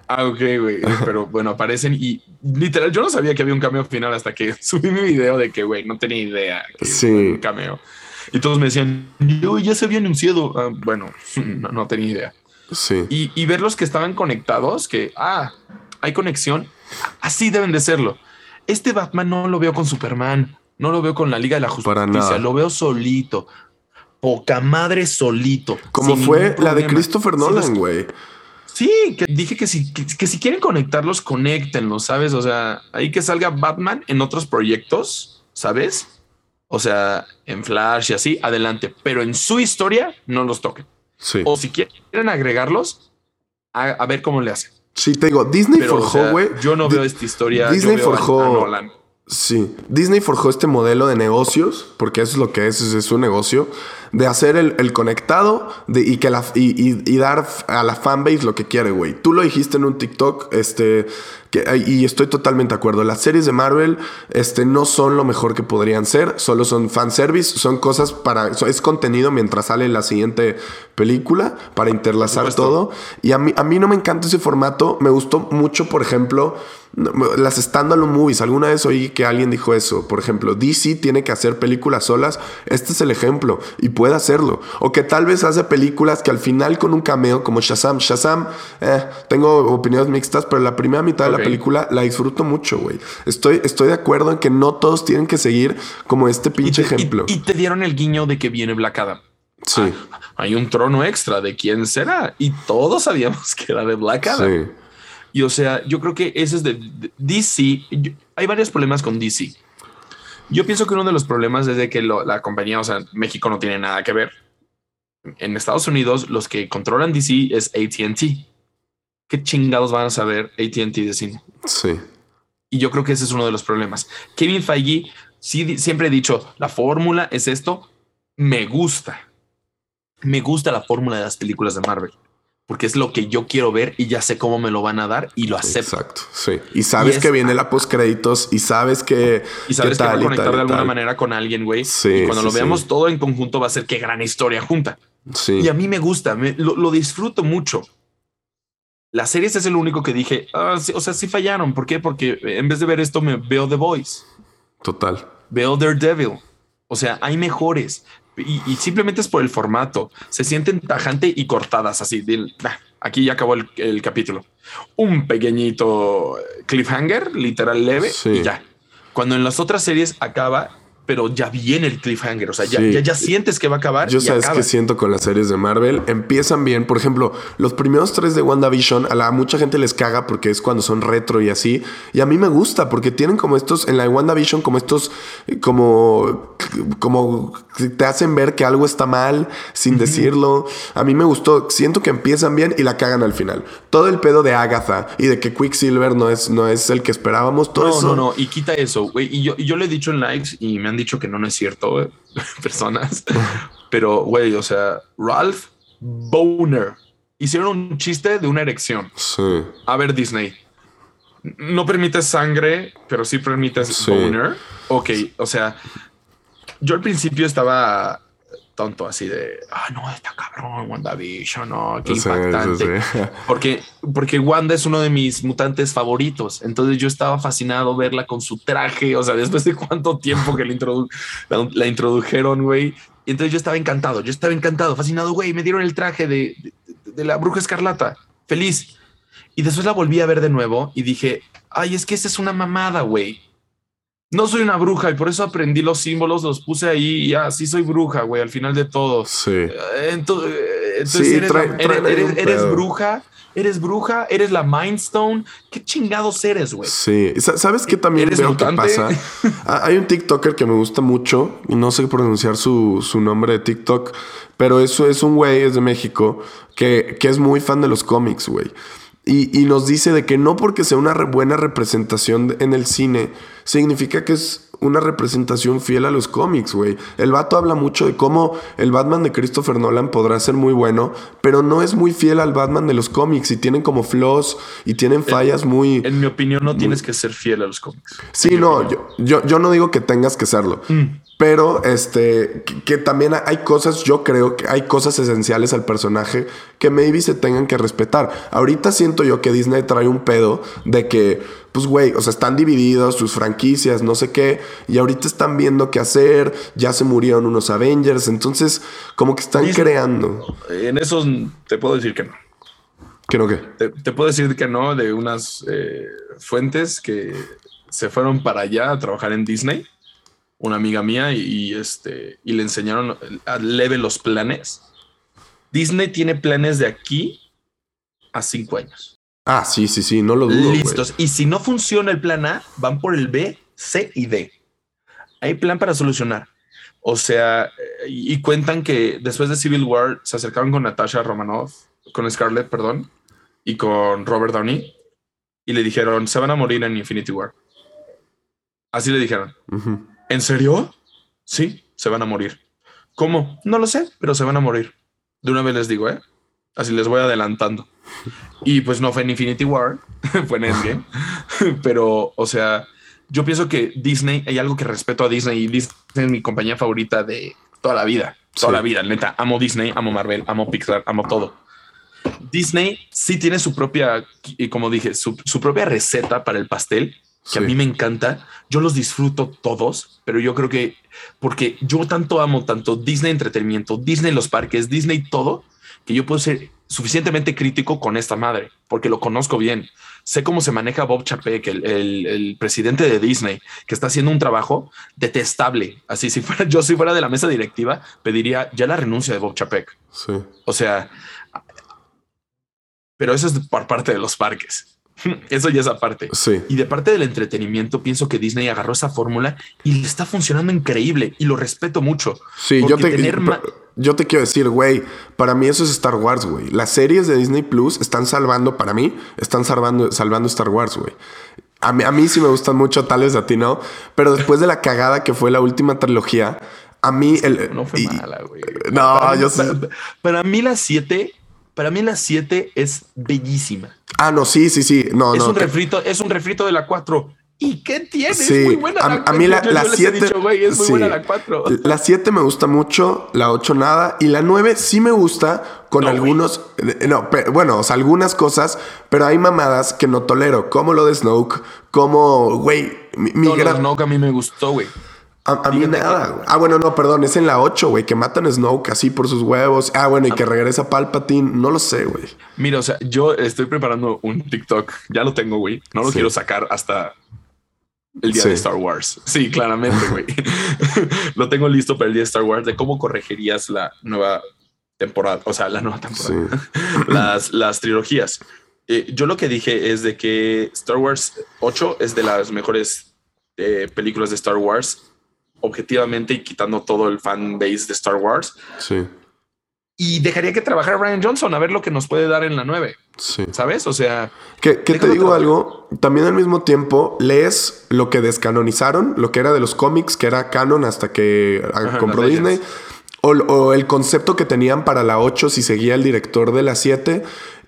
S1: Ah, ok, güey. Pero bueno, aparecen y literal, yo no sabía que había un cameo final hasta que [laughs] subí mi video de que, güey, no tenía idea. que
S2: Sí.
S1: Un cameo. Y todos me decían, yo ya se había anunciado. Ah, bueno, [laughs] no, no tenía idea.
S2: Sí.
S1: Y, y ver los que estaban conectados, que, ah, hay conexión. Así deben de serlo. Este Batman no lo veo con Superman. No lo veo con la Liga de la. Justicia. Lo veo solito. Poca madre solito.
S2: Como fue la de. Christopher Nolan, güey.
S1: Sí, que dije que si, que, que si quieren conectarlos, conéctenlos, ¿sabes? O sea, ahí que salga Batman en otros proyectos, ¿sabes? O sea, en Flash y así, adelante. Pero en su historia, no los toquen.
S2: Sí.
S1: O si quieren agregarlos, a, a ver cómo le hacen.
S2: Sí, te digo, Disney
S1: Pero o
S2: forjó,
S1: sea,
S2: güey.
S1: yo no
S2: Di-
S1: veo esta historia. yo
S2: Disney
S1: veo
S2: forjó-
S1: a Nolan.
S2: Sí, Disney forjó este modelo de negocios, porque eso es lo que es, es, es un negocio, de hacer el, el conectado de, y, que la, y, y- y dar a la fanbase lo que quiere, güey. Tú lo dijiste en un TikTok, este, que, y estoy totalmente de acuerdo. Las series de Marvel este, no son lo mejor que podrían ser, solo son fanservice, son cosas para, es contenido mientras sale la siguiente película, para interlazar todo. Y a mí, a mí no me encanta ese formato. Me gustó mucho, por ejemplo, las standalone movies. Alguna vez oí que alguien dijo eso. Por ejemplo, DC tiene que hacer películas solas. Este es el ejemplo y puede hacerlo. O que tal vez hace películas que al final con un cameo como Shazam. Shazam, eh, tengo opiniones mixtas, pero la primera mitad de la película la disfruto mucho, güey. Estoy, estoy de acuerdo en que no todos tienen que seguir como este
S1: Y
S2: pinche
S1: y-
S2: ejemplo.
S1: y te dieron el guiño de que viene Black Adam.
S2: Sí.
S1: Ah, hay un trono extra de quién será y todos sabíamos [laughs] que era de Black Adam.
S2: Sí.
S1: Y o sea, yo creo que ese es de, de- DC. Yo- hay varios problemas con DC. Yo pienso que uno de los problemas es de que lo- la compañía, o sea, México no tiene nada que ver. En Estados Unidos, los que controlan DC es ATT. ¿Qué chingados van a saber ATT de cine?
S2: Sí.
S1: Y yo creo que ese es uno de los problemas. Kevin Feige sí, siempre he dicho, la fórmula es esto. Me gusta. Me gusta la fórmula de las películas de Marvel. Porque es lo que yo quiero ver y ya sé cómo me lo van a dar y lo acepto.
S2: Exacto. Sí. Y sabes
S1: Y es-
S2: que viene la post créditos y sabes que.
S1: Y sabes que va a
S2: tal y
S1: conectar
S2: tal
S1: de alguna
S2: tal.
S1: manera con alguien, güey.
S2: Sí,
S1: y cuando
S2: sí,
S1: lo
S2: sí.
S1: veamos todo en conjunto va a ser qué gran historia junta.
S2: Sí.
S1: Y a mí me gusta, me- lo, lo disfruto mucho. Las series es el único que dije, ah, sí, o sea, sí fallaron. ¿Por qué? Porque en vez de ver esto me veo The Voice.
S2: Total.
S1: veo Daredevil. O sea, hay mejores. Y, y simplemente es por el formato. Se sienten tajante y cortadas así. "Nah, aquí ya acabó el, el capítulo. Un pequeñito cliffhanger, literal leve,
S2: Sí.
S1: y ya. Cuando en las otras series acaba, pero ya viene el cliffhanger. O sea, ya,
S2: Sí.
S1: ya, ya sientes que va a acabar.
S2: Yo
S1: y
S2: sabes
S1: acaba.
S2: que siento con las series de Marvel. Empiezan bien. Por ejemplo, los primeros tres de WandaVision, a la mucha gente les caga porque es cuando son retro y así. Y a mí me gusta porque tienen como estos, en la de WandaVision, como estos, eh, como, como te hacen ver que algo está mal sin decirlo. A mí me gustó. Siento que empiezan bien y la cagan al final. Todo el pedo de Agatha y de que Quicksilver no es, no es el que esperábamos. Todo
S1: No,
S2: eso.
S1: no, no. Y quita eso, güey. Y yo, y yo le he dicho en likes y me han dicho que no, no es cierto, güey, [laughs] personas. [laughs] Pero, güey, o sea, Ralph Boner hicieron un chiste de una erección.
S2: Sí.
S1: A ver, Disney. No permites sangre, pero sí permites
S2: Sí.
S1: boner. Ok, o sea, yo al principio estaba tonto así de, ah, no, está cabrón, WandaVision, no, qué
S2: Sí, sí,
S1: impactante.
S2: sí. [laughs]
S1: Porque, porque Wanda es uno de mis mutantes favoritos. Entonces yo estaba fascinado verla con su traje. O sea, después de cuánto tiempo que la, introdu- la, la introdujeron, güey. Y entonces yo estaba encantado. Yo estaba encantado, fascinado, güey. Me dieron el traje de, de, de la bruja escarlata. Feliz. Y después la volví a ver de nuevo y dije, ay, es que esa es una mamada, güey. No soy una bruja y por eso aprendí los símbolos, los puse ahí y ya, sí soy bruja, güey, al final de todo.
S2: Sí.
S1: Eh, Entonces, entonces
S2: Sí,
S1: eres,
S2: trae-
S1: la-
S2: traen
S1: eres, bruja, eres bruja, eres la Mind Stone. ¿Qué chingados eres, güey?
S2: Sí, Sa- ¿sabes qué también
S1: ¿Eres
S2: veo
S1: mutante?
S2: que pasa? [laughs] Hay un TikToker que me gusta mucho, y no sé pronunciar su, su nombre de TikTok, pero eso es un güey, es de México, que, que es muy fan de los cómics, güey. Y, y nos dice de que no porque sea una re- buena representación en el cine, significa que es una representación fiel a los cómics, güey. El vato habla mucho de cómo el Batman de Christopher Nolan podrá ser muy bueno, pero no es muy fiel al Batman de los cómics y tienen como flaws y tienen fallas muy...
S1: En mi opinión, no tienes que ser fiel a los cómics.
S2: Sí, no, yo, yo, yo no digo que tengas que serlo. Pero este, que, que también hay cosas, yo creo que hay cosas esenciales al personaje que maybe se tengan que respetar. Ahorita siento yo que Disney trae un pedo de que, pues güey, o sea, están divididos sus franquicias, no sé qué, y ahorita están viendo qué hacer, ya se murieron unos Avengers, entonces como que están
S1: Disney-
S2: creando.
S1: En esos te puedo decir que no.
S2: Que.
S1: Te, te puedo decir que no de unas eh, fuentes que se fueron para allá a trabajar en Disney. Una amiga mía y, y, este y le enseñaron a leve los planes. Disney tiene planes de aquí a cinco años.
S2: Ah, sí, sí, sí, no lo dudo.
S1: Listos. Y si no funciona el plan A, van por el B, C y D. Hay plan para solucionar. O sea, y cuentan que después de Civil War se acercaron con Natasha Romanoff, con Scarlett, perdón, y con Robert Downey, y le dijeron, se van a morir en Infinity War. Así le dijeron.
S2: Ujú.
S1: ¿En serio? Sí, se van a morir. ¿Cómo? No lo sé, pero se van a morir. De una vez les digo, ¿eh? Así les voy adelantando. Y pues no fue en Infinity War, [laughs] fue en Endgame. [laughs] pero, o sea, yo pienso que Disney, hay algo que respeto a Disney y Disney es mi compañía favorita de toda la vida. Toda
S2: Sí.
S1: la vida, neta. Amo Disney, amo Marvel, amo Pixar, amo todo. Disney sí tiene su propia, y como dije, su, su propia receta para el pastel, que a mí me encanta. Yo los disfruto todos, pero yo creo que porque yo tanto amo tanto Disney entretenimiento, Disney los parques, Disney todo, que yo puedo ser suficientemente crítico con esta madre, porque lo conozco bien. Sé cómo se maneja Bob Chapek, el, el, el, presidente de Disney, que está haciendo un trabajo detestable. Así, si fuera [laughs] yo, si fuera de la mesa directiva, pediría ya la renuncia de Bob Chapek.
S2: Sí.
S1: O sea, pero eso es por parte de los parques. [laughs] Eso ya es aparte.
S2: Sí.
S1: Y de parte del entretenimiento, pienso que Disney agarró esa fórmula y le está funcionando increíble y lo respeto mucho.
S2: Sí, yo te, yo te quiero decir, güey, para mí eso es Star Wars, güey. Las series de Disney Plus están salvando, para mí, están salvando, salvando Star Wars, güey. A mí, a mí sí me gustan mucho, tales a ti no. Pero después de la cagada que fue la última trilogía, a mí el.
S1: No fue mala, güey.
S2: No,
S1: para,
S2: yo sé.
S1: Para, para mí, las siete para mí la 7 es bellísima.
S2: Ah, no, sí, sí, sí. No,
S1: es
S2: no,
S1: un refrito, es un refrito de la 4. ¿Y qué tiene?
S2: Sí,
S1: es muy buena.
S2: a-
S1: la,
S2: a mí la-
S1: yo- yo
S2: la
S1: les he
S2: siete-
S1: dicho, güey, es muy
S2: sí.
S1: buena la 4.
S2: La 7 me gusta mucho, la 8 nada, y la 9 sí me gusta con
S1: No,
S2: algunos, eh, no, pero, bueno, o sea, algunas cosas, pero hay mamadas que no tolero, como lo de Snoke, como, güey, mi, mi
S1: No,
S2: gran-
S1: no, que a mí me gustó, güey.
S2: A, a mí nada, güey. Ah, bueno, no, perdón, es en la 8, güey, que matan a Snoke así por sus huevos. Ah, bueno, y que regresa Palpatine, no lo sé, güey.
S1: Mira, o sea, yo estoy preparando un TikTok. Ya lo tengo, güey. No lo
S2: Sí.
S1: quiero sacar hasta el día
S2: Sí.
S1: de Star Wars. Sí, claramente, güey. [laughs] lo tengo listo para el día de Star Wars de cómo corregirías la nueva temporada. O sea, la nueva temporada. [laughs] las, las trilogías. Eh, yo lo que dije es de que Star Wars 8 es de las mejores eh, películas de Star Wars, objetivamente y quitando todo el fan base de Star Wars.
S2: Sí,
S1: Y dejaría que trabajara Ryan Johnson a ver lo que nos puede dar en la 9,
S2: sí.
S1: ¿sabes? O sea,
S2: Que, que te digo algo, también al mismo tiempo lees lo que descanonizaron, lo que era de los cómics, que era canon hasta que ah,
S1: Ajá,
S2: compró Disney, o, o el concepto que tenían para la 8 si seguía el director de la 7,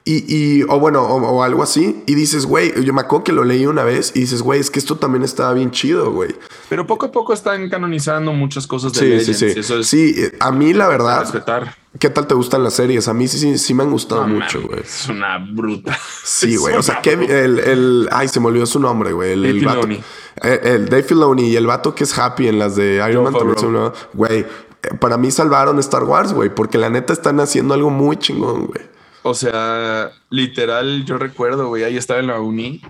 S2: y, y- o bueno, o, o algo así, y dices, güey, yo me acuerdo que lo leí una vez y dices, güey, es que esto también estaba bien chido, güey.
S1: pero poco a poco están canonizando muchas cosas de
S2: Sí, sí,
S1: Legends.
S2: sí.
S1: y Eso es
S2: Sí, eh, a mí la verdad,
S1: respetar.
S2: ¿qué tal te gustan las series? A mí sí, sí, sí me han gustado
S1: No,
S2: mucho, güey.
S1: Es una bruta. [laughs]
S2: Sí, güey. O sea,
S1: bruta.
S2: el, el. Ay, se me olvidó su nombre, güey. El,
S1: Dave
S2: el vato-
S1: Filoni.
S2: eh, El, Dave Filoni y el vato que es happy en las de Iron Man también. Güey, eh, para mí salvaron Star Wars, güey. Porque la neta están haciendo algo muy chingón, güey.
S1: O sea, literal, yo recuerdo, güey, ahí estaba en la uni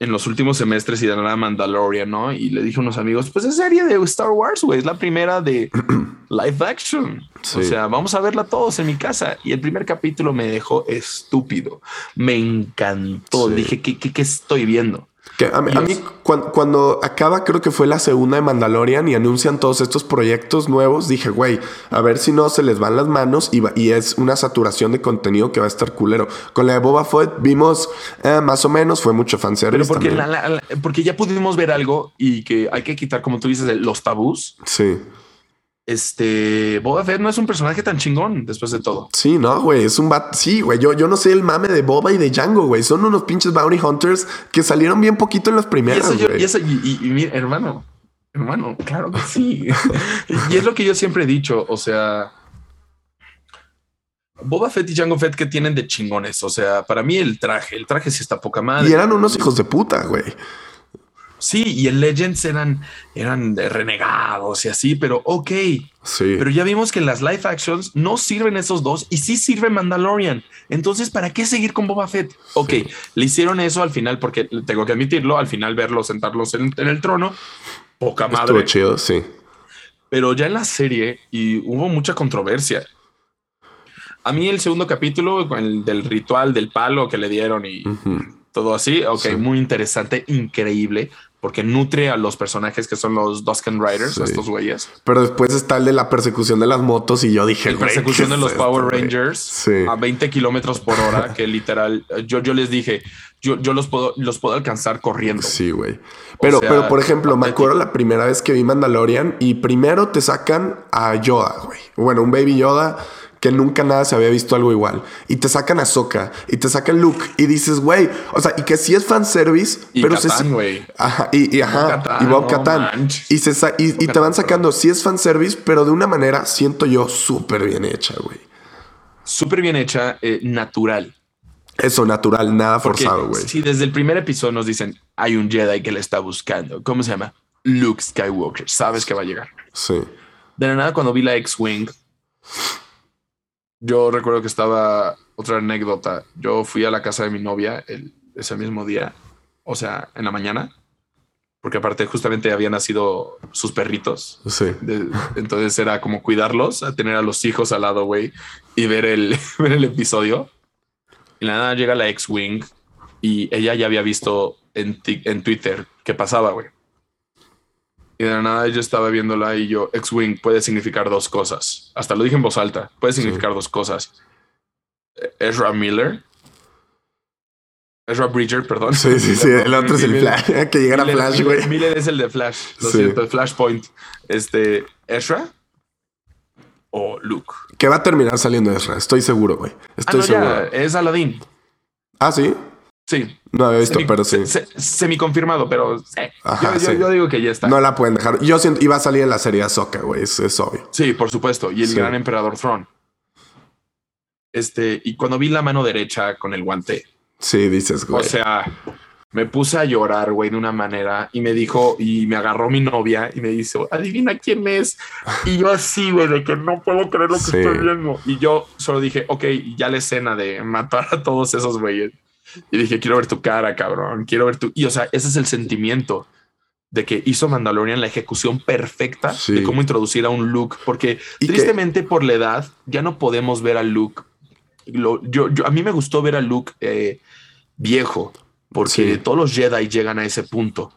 S1: en los últimos semestres y de nada Mandalorian, ¿no? Y le dije a unos amigos, pues es serie de Star Wars, güey, es la primera de [clears throat] live action.
S2: Sí.
S1: O sea, vamos a verla todos en mi casa. Y el primer capítulo me dejó estúpido. Me encantó.
S2: Sí.
S1: Dije, ¿qué, qué, qué estoy viendo?
S2: Que a, mí- a mí, cuan- cuando, acaba, creo que fue la segunda de Mandalorian y anuncian todos estos proyectos nuevos, dije, güey, a ver si no se les van las manos y, va- y es una saturación de contenido que va a estar culero. Con la de Boba Fett vimos eh, más o menos, fue mucho fanservice
S1: Pero porque,
S2: también.
S1: la- la- la- porque ya pudimos ver algo y que hay que quitar, como tú dices, los tabús.
S2: Sí.
S1: Este Boba Fett no es un personaje tan chingón después de todo.
S2: Sí, no, güey, es un bat. Sí, güey, yo, yo no sé el mame de Boba y de Django, güey. Son unos pinches bounty hunters que salieron bien poquito en las
S1: Y
S2: primeras,
S1: eso, yo- y, eso- y- y- y mira, hermano, hermano, claro que sí. [laughs] y es lo que yo siempre he dicho. O sea, Boba Fett y Jango Fett que tienen de chingones. O sea, para mí el traje, el traje sí está poca madre.
S2: Y eran unos hijos de puta, güey.
S1: Sí, y el Legends eran, eran renegados y así, pero ok.
S2: Sí.
S1: Pero ya vimos que en las live actions no sirven esos dos y sí sirve Mandalorian. Entonces, ¿para qué seguir con Boba Fett? Ok, le hicieron eso al final porque tengo que admitirlo, al final verlos sentarlos en, en el trono, poca
S2: Estuvo
S1: madre.
S2: chido, sí.
S1: Pero ya en la serie y hubo mucha controversia. A mí el segundo capítulo, el del ritual del palo que le dieron y todo así, ok,
S2: Sí.
S1: muy interesante, increíble, porque nutre a los personajes que son los Dusken Riders,
S2: Sí.
S1: estos güeyes.
S2: Pero después está el de la persecución de las motos y yo dije,
S1: La persecución
S2: ¿qué
S1: de los
S2: es
S1: Power
S2: esto?
S1: Rangers
S2: Sí.
S1: a 20 kilómetros por hora, [laughs] que literal, yo, yo les dije, yo, yo los puedo, los puedo alcanzar corriendo.
S2: Sí, güey. Pero,
S1: sea,
S2: pero, por ejemplo, me acuerdo la primera vez que vi Mandalorian y primero te sacan a Yoda, güey. Bueno, un baby Yoda que nunca nada se había visto algo igual. Y te sacan a Soka y te sacan Luke y dices, güey, o sea, y que sí es fanservice,
S1: Y
S2: pero
S1: Catán,
S2: se...
S1: güey.
S2: Ajá, y, y ajá, y Bob
S1: no manches.
S2: Y, se sa- y, y te van sacando, sí es fanservice, pero de una manera, siento yo, súper bien hecha, güey.
S1: Súper bien hecha, eh, natural.
S2: Eso, natural, nada
S1: Porque
S2: forzado, güey.
S1: si desde el primer episodio nos dicen, hay un Jedi que le está buscando, ¿cómo se llama? Luke Skywalker, sabes que va a llegar.
S2: Sí.
S1: De la nada, cuando vi la X-Wing, yo recuerdo que estaba otra anécdota. Yo fui a la casa de mi novia el, ese mismo día, o sea, en la mañana, porque aparte justamente habían nacido sus perritos.
S2: Sí.
S1: De- entonces era como cuidarlos, tener a los hijos al lado, güey, y ver el, [laughs] ver el episodio. Y la nada llega la ex-wing y ella ya había visto en, en Twitter qué pasaba, güey. Y de la nada yo estaba viéndola y yo, ex-wing puede significar dos cosas. Hasta lo dije en voz alta, puede significar dos cosas. Ezra Miller. Ezra Bridger, perdón.
S2: Sí, sí, sí. El otro es el Flash. [laughs] Que llegara
S1: Miller-
S2: Flash, güey.
S1: Miller es el de Flash. Lo
S2: Sí.
S1: siento, Flashpoint. Este, Ezra o Luke.
S2: Que va a terminar saliendo Ezra. Estoy seguro, güey.
S1: Ah,
S2: Estoy
S1: no,
S2: seguro.
S1: ya, es Aladdin.
S2: Ah, sí.
S1: Sí.
S2: No había visto,
S1: Semi-
S2: pero sí.
S1: se- se- Semi-confirmado, pero sí.
S2: Ajá,
S1: yo, yo-
S2: sí.
S1: yo digo que ya está.
S2: No la pueden dejar. Yo siento, iba a salir en la serie Ahsoka, güey. Es, es obvio.
S1: Sí, por supuesto. Y el
S2: Sí.
S1: gran emperador Thrawn. Este, y cuando vi la mano derecha con el guante,
S2: Sí, dices, güey.
S1: o sea, me puse a llorar, güey, de una manera y me dijo, y me agarró mi novia y me dice, adivina quién es. Y yo así, güey, de que no puedo creer lo que
S2: Sí.
S1: estoy viendo. Y yo solo dije, ok, ya la escena de matar a todos esos güeyes. Y dije, quiero ver tu cara, cabrón, quiero ver tu... Y o sea, ese es el sentimiento de que hizo Mandalorian la ejecución perfecta
S2: Sí.
S1: de cómo introducir a un Luke, porque
S2: que-
S1: tristemente por la edad ya no podemos ver a Luke. Lo- yo, yo, a mí me gustó ver a Luke eh, viejo, porque
S2: Sí.
S1: todos los Jedi llegan a ese punto.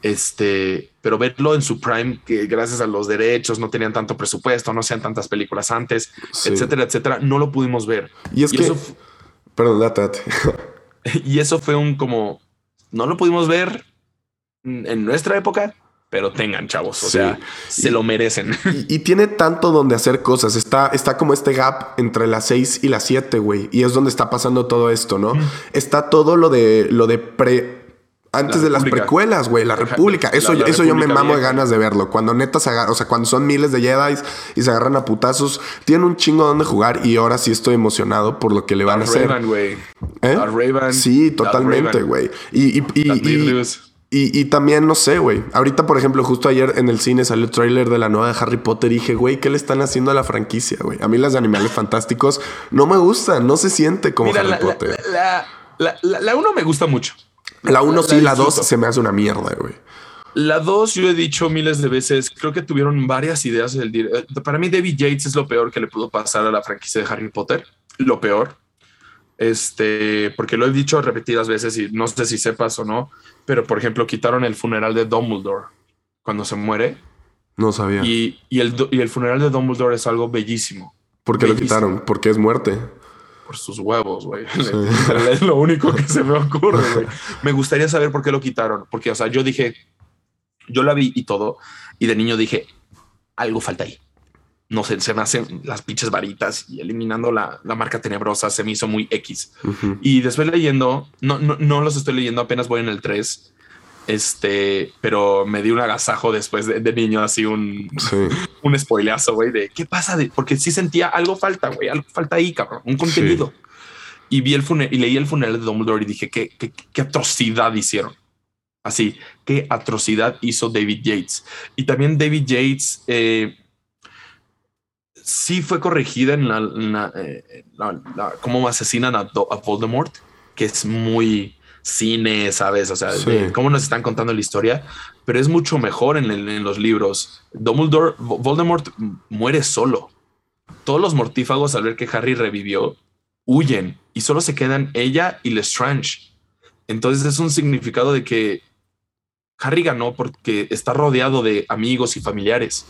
S1: Este, pero verlo en su prime, que gracias a los derechos no tenían tanto presupuesto, no sean tantas películas antes,
S2: Sí.
S1: etcétera, etcétera, no lo pudimos ver.
S2: Y es
S1: y
S2: que.
S1: eso
S2: Perdón, date, date. [laughs] [laughs]
S1: y eso fue un como, no lo pudimos ver en nuestra época, pero tengan chavos, o
S2: Sí.
S1: sea, se lo merecen.
S2: Y, y tiene tanto donde hacer cosas. Está, está como este gap entre las 6 y las 7, güey. Y es donde está pasando todo esto, ¿no? Está todo lo de lo de pre. Antes
S1: La
S2: de las precuelas, güey, la República. Eso,
S1: la- la
S2: eso yo me mamo de ganas de verlo. Cuando neta se agarra, o sea, cuando son miles de Jedi y se agarran a putazos, tienen un chingo donde jugar. Y ahora sí estoy emocionado por lo que le van a hacer.
S1: Raven, güey.
S2: ¿Eh?
S1: Raven.
S2: Sí, totalmente, güey. Y, y, y, y- también, no sé, güey. Ahorita, por ejemplo, justo ayer en el cine salió el tráiler de la nueva de Harry Potter y dije, güey, ¿qué le están haciendo a la franquicia, güey? A mí las de animales fantásticos no me gustan, no se siente como
S1: Mira,
S2: Harry Potter.
S1: la, la uno me gusta mucho.
S2: La 1 sí, la 2
S1: disfruto.
S2: se me hace una mierda, güey.
S1: La 2, yo he dicho miles de veces, creo que tuvieron varias ideas. del eh, Para mí, David Yates es lo peor que le pudo pasar a la franquicia de Harry Potter. Lo peor. Este, porque lo he dicho repetidas veces y no sé si sepas o no, pero por ejemplo, quitaron el funeral de Dumbledore cuando se muere
S2: No sabía.
S1: y, y el, y el funeral de Dumbledore es algo bellísimo
S2: ¿Por qué lo quitaron? Porque es muerte.
S1: Por sus huevos, güey. [laughs] Es lo único que se me ocurre, güey. Me gustaría saber por qué lo quitaron, porque, o sea, yo dije, yo la vi y todo, y de niño dije, algo falta ahí. No sé, se me hacen las pinches varitas y eliminando la, la marca tenebrosa se me hizo muy X. Y después leyendo, no, no, no los estoy leyendo, apenas voy en el 3. Este, pero me di un agasajo después de, de niño, así un,
S2: Sí. [laughs]
S1: un spoileazo, güey, de qué pasa, de, porque sí sentía algo falta, güey, algo falta ahí, cabrón, un contenido. Y vi el funeral y leí el funeral de Dumbledore y dije, qué, qué, qué atrocidad hicieron. Así, qué atrocidad hizo David Yates. Y también David Yates eh, sí fue corregida en la, en la, eh, la- la- cómo asesinan a, Do- a Voldemort, que es muy cine, ¿sabes? O sea,
S2: Sí.
S1: de cómo nos están contando la historia, pero es mucho mejor en, el- en los libros. Dumbledore, Vo- Voldemort muere solo. Todos los mortífagos al ver que Harry revivió huyen y solo se quedan ella y Lestrange. Entonces es un significado de que Harry ganó porque está rodeado de amigos y familiares.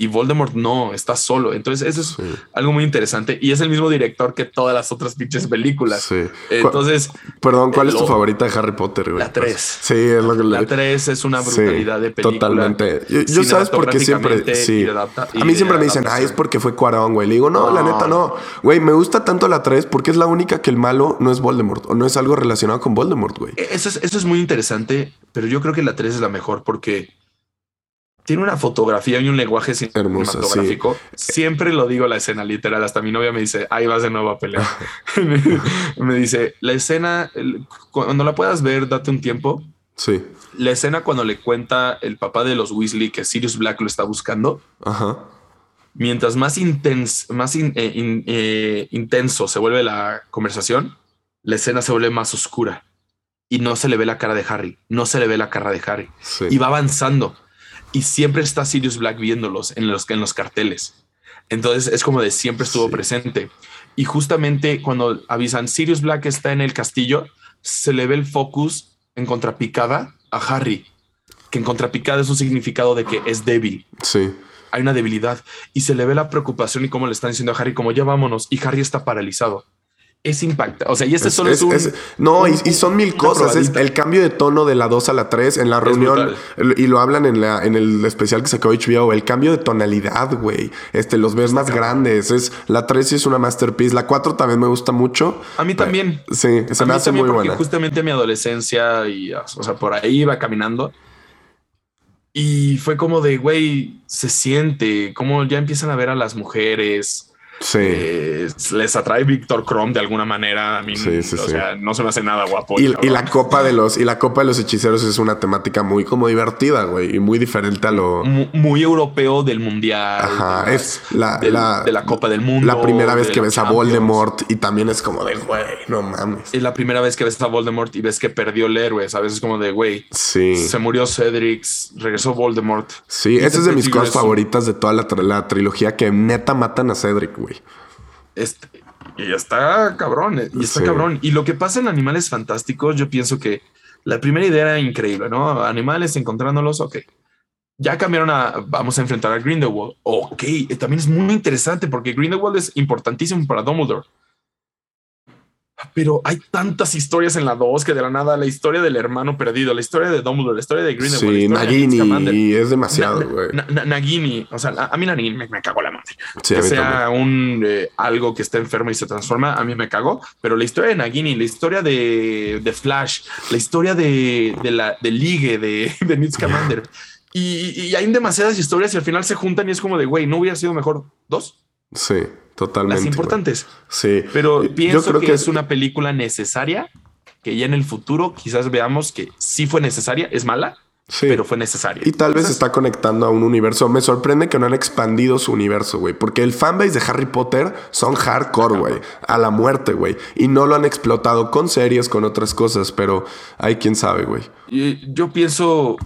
S1: Y Voldemort no, está solo. Entonces eso es
S2: Sí.
S1: algo muy interesante. Y es el mismo director que todas las otras pinches películas.
S2: Sí.
S1: Entonces,
S2: Perdón, ¿cuál es tu
S1: lo-
S2: favorita de Harry Potter, güey?
S1: La tres.
S2: Sí, es lo que
S1: la 3 es una
S2: Sí,
S1: brutalidad de película.
S2: Totalmente. Yo, yo sabes por qué siempre. Sí.
S1: adapta-
S2: A mí siempre me dicen, ay, es porque fue Cuarón, güey. Le digo, no, la neta no. Güey, me gusta tanto la 3 porque es la única que el malo no es Voldemort o no es algo relacionado con Voldemort, güey.
S1: Eso es, eso es muy interesante, pero yo creo que la 3 es la mejor porque tiene una fotografía y un lenguaje
S2: Hermosa,
S1: cinematográfico. Siempre lo digo la escena literal. Hasta mi novia me dice, ahí vas de nuevo a pelear. [laughs] me dice, la escena, cuando la puedas ver, date un tiempo.
S2: Sí.
S1: La escena cuando le cuenta el papá de los Weasley que Sirius Black lo está buscando.
S2: Ajá.
S1: mientras más, intens, más in- eh, in- eh, intenso se vuelve la conversación, la escena se vuelve más oscura y no se le ve la cara de Harry, no se le ve la cara de Harry
S2: Sí.
S1: y va avanzando y siempre está Sirius Black viéndolos en los, en los carteles. Entonces es como de siempre estuvo
S2: Sí.
S1: presente. Y justamente cuando avisan Sirius Black está en el castillo, se le ve el focus en contrapicada a Harry, que en contrapicada es un significado de que es débil
S2: Sí.
S1: hay una debilidad y se le ve la preocupación y cómo le están diciendo a Harry como ya vámonos y Harry está paralizado. Es impacta. O sea, y este
S2: Es-
S1: solo es,
S2: es-
S1: un,
S2: es- no, y,
S1: un-
S2: y son mil cosas. Es el cambio de tono de la 2 a la 3 en la reunión. Y lo hablan en, la, en el especial que sacó HBO. El cambio de tonalidad, güey. Este, los ves más grandes. Es, la 3 sí es una masterpiece. La 4 también me gusta mucho.
S1: A mí también.
S2: Sí, se
S1: a
S2: me
S1: mí
S2: hace
S1: también
S2: muy buena.
S1: justamente mi adolescencia y o sea, por ahí iba caminando y fue como de güey, se siente como ya empiezan a ver a las mujeres.
S2: Sí.
S1: eh, les atrae Víctor Krom de alguna manera. A mí,
S2: Sí, sí,
S1: o
S2: sí.
S1: sea, no se me hace nada guapo.
S2: Y, la copa de los y la copa de los hechiceros es una temática muy como divertida, güey, y muy diferente a lo
S1: Mu- muy europeo del mundial.
S2: Ajá,
S1: de
S2: es la,
S1: del-
S2: la-
S1: de la Copa del Mundo.
S2: La primera vez que ves a. Voldemort y también es como de, güey, no mames.
S1: Es la primera vez que ves a Voldemort y ves que perdió el héroe. A veces como de, güey,
S2: Sí.
S1: se murió Cedric, regresó Voldemort.
S2: Sí, esa es de mis cosas
S1: es
S2: favoritas de toda la, la trilogía que neta matan a Cedric, güey.
S1: Este, y está cabrón, eh, y está
S2: Sí.
S1: cabrón. Y lo que pasa en Animales Fantásticos, yo pienso que la primera idea era increíble, ¿no? Animales encontrándolos, ok. Ya cambiaron a, vamos a enfrentar a Grindelwald. Ok, eh, también es muy interesante porque Grindelwald es importantísimo para Dumbledore. Pero hay tantas historias en la 2 que de la nada la historia del hermano perdido, la historia de Dumbledore, la historia de Grindelwald,
S2: Sí. Nagini, y es demasiado, güey.
S1: Na- Na- Nagini, o sea, a, mí Nagini me, me cagó la madre
S2: Sí,
S1: que sea
S2: también.
S1: un eh, algo que esté enfermo y se transforma, a mí me cagó. Pero la historia de Nagini, la historia de, de Flash, la historia de, de la de Ligue, de, [laughs] de Newt Scamander. Y, y hay demasiadas historias y al final se juntan y es como de, güey, ¿no hubiera sido mejor dos?
S2: Sí, totalmente.
S1: Las importantes.
S2: Sí.
S1: Pero
S2: Yo
S1: pienso
S2: creo
S1: que,
S2: que
S1: es una película necesaria, que ya en el futuro quizás veamos que sí fue necesaria, es mala,
S2: Sí.
S1: pero fue necesaria.
S2: Y tal vez
S1: Entonces,
S2: está conectando a un universo. Me sorprende que no han expandido su universo, güey. Porque el fanbase de Harry Potter son hardcore, güey. A la muerte, güey. Y no lo han explotado con series, con otras cosas. Pero hay quien sabe, güey.
S1: Yo pienso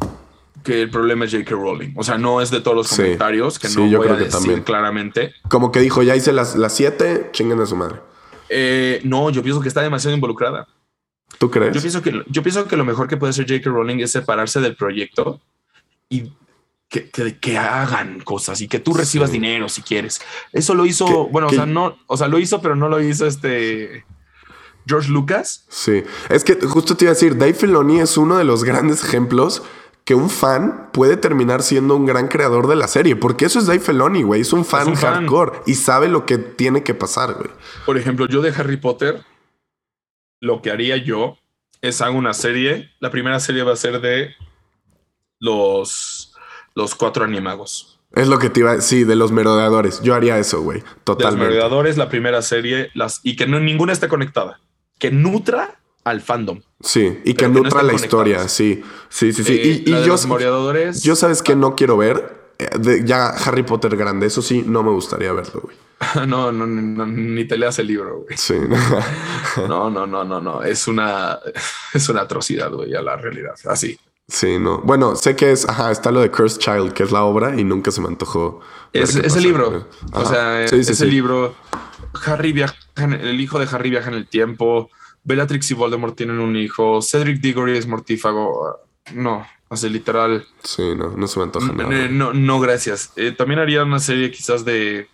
S1: que el problema es J.K. Rowling. O sea, no es de todos los
S2: Sí.
S1: comentarios, que
S2: Sí,
S1: no
S2: yo
S1: voy a
S2: creo que
S1: decir
S2: también.
S1: claramente.
S2: Como que dijo, ya hice las, las siete, chinguen a su madre.
S1: Eh, no, yo pienso que está demasiado involucrada.
S2: ¿Tú crees?
S1: Yo pienso que, yo pienso que lo mejor que puede hacer J.K. Rowling es separarse del proyecto y que, que, que hagan cosas y que tú recibas
S2: Sí.
S1: dinero si quieres. Eso lo hizo,
S2: Que-
S1: bueno,
S2: que-
S1: o sea, no, o sea, lo hizo, pero no lo hizo este George Lucas.
S2: Sí. Es que justo te iba a decir, Dave Filoni es uno de los grandes ejemplos que un fan puede terminar siendo un gran creador de la serie. Porque eso es Dave Filoni, güey. Es un fan
S1: un fan.
S2: hardcore y sabe lo que tiene que pasar, güey.
S1: Por ejemplo, yo de Harry Potter, lo que haría yo es hago una serie. La primera serie va a ser de los, los cuatro animagos.
S2: Es lo que te iba a Sí, de los merodeadores. Yo haría eso, güey.
S1: De los
S2: Totalmente.
S1: merodeadores, la primera serie, las, y que no, ninguna esté conectada. Que nutra al fandom.
S2: Sí, y que
S1: no
S2: nutra la historia. Sí, sí, sí, sí.
S1: Eh,
S2: y yo,
S1: los merodeadores.
S2: yo sabes que no quiero ver. Eh, de- ya Harry Potter grande. Eso sí, no me gustaría verlo, güey. [laughs]
S1: no, no, no, ni te leas el libro, güey.
S2: Sí. [laughs]
S1: No, no, no, no, no. Es una, [laughs] es una atrocidad, güey, a la realidad. Así.
S2: sí, no. Bueno, sé que es. Ajá, está lo de Cursed Child, que es la obra, y nunca se me antojó.
S1: Es, ese
S2: pasa.
S1: libro. O sea,
S2: Sí, sí,
S1: ese
S2: sí.
S1: libro. Harry viaja, el hijo de Harry viaja en el tiempo. Bellatrix y Voldemort tienen un hijo. Cedric Diggory es mortífago. No, así literal.
S2: Sí, no, no se me antoja nada.
S1: No, no, gracias. Eh, también haría una serie quizás de.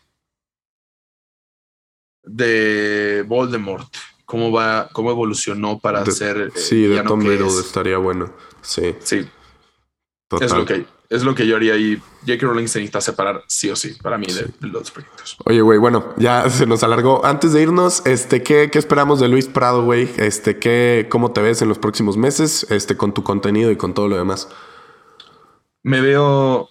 S1: de Voldemort. Cómo va, cómo evolucionó para
S2: De-
S1: ser. eh,
S2: sí, de Tom Riddle
S1: es.
S2: estaría bueno. Sí,
S1: Sí,
S2: total.
S1: es lo que es lo que yo haría y J.K. Rowling se necesita separar sí o sí para mí de, de los proyectos.
S2: Oye, güey, bueno, ya [laughs] se nos alargó. Antes de irnos, este, ¿qué, qué esperamos de Luis Prado, güey? Este, ¿qué, ¿cómo te ves en los próximos meses? Este, con tu contenido y con todo lo demás.
S1: Me veo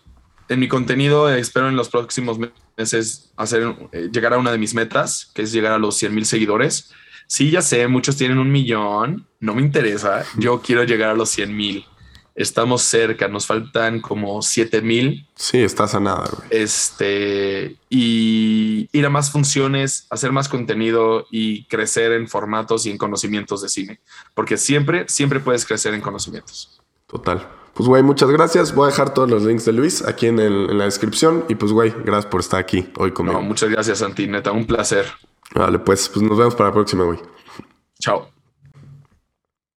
S1: en mi contenido, espero en los próximos meses hacer eh, llegar a una de mis metas, que es llegar a los 100 mil seguidores. Sí, ya sé, muchos tienen un millón, no me interesa. Yo quiero llegar a los 100 mil. Estamos cerca, nos faltan como 7 mil.
S2: Sí, estás a nada, güey.
S1: Este, y ir a más funciones, hacer más contenido y crecer en formatos y en conocimientos de cine. Porque siempre, siempre puedes crecer en conocimientos.
S2: Total. Pues, güey, muchas gracias. Voy a dejar todos los links de Luis aquí en, el, en la descripción. Y pues, güey, gracias por estar aquí hoy conmigo.
S1: No, muchas gracias, Santi. Neta, un placer.
S2: Vale, pues, pues nos vemos para la próxima, güey.
S1: Chao.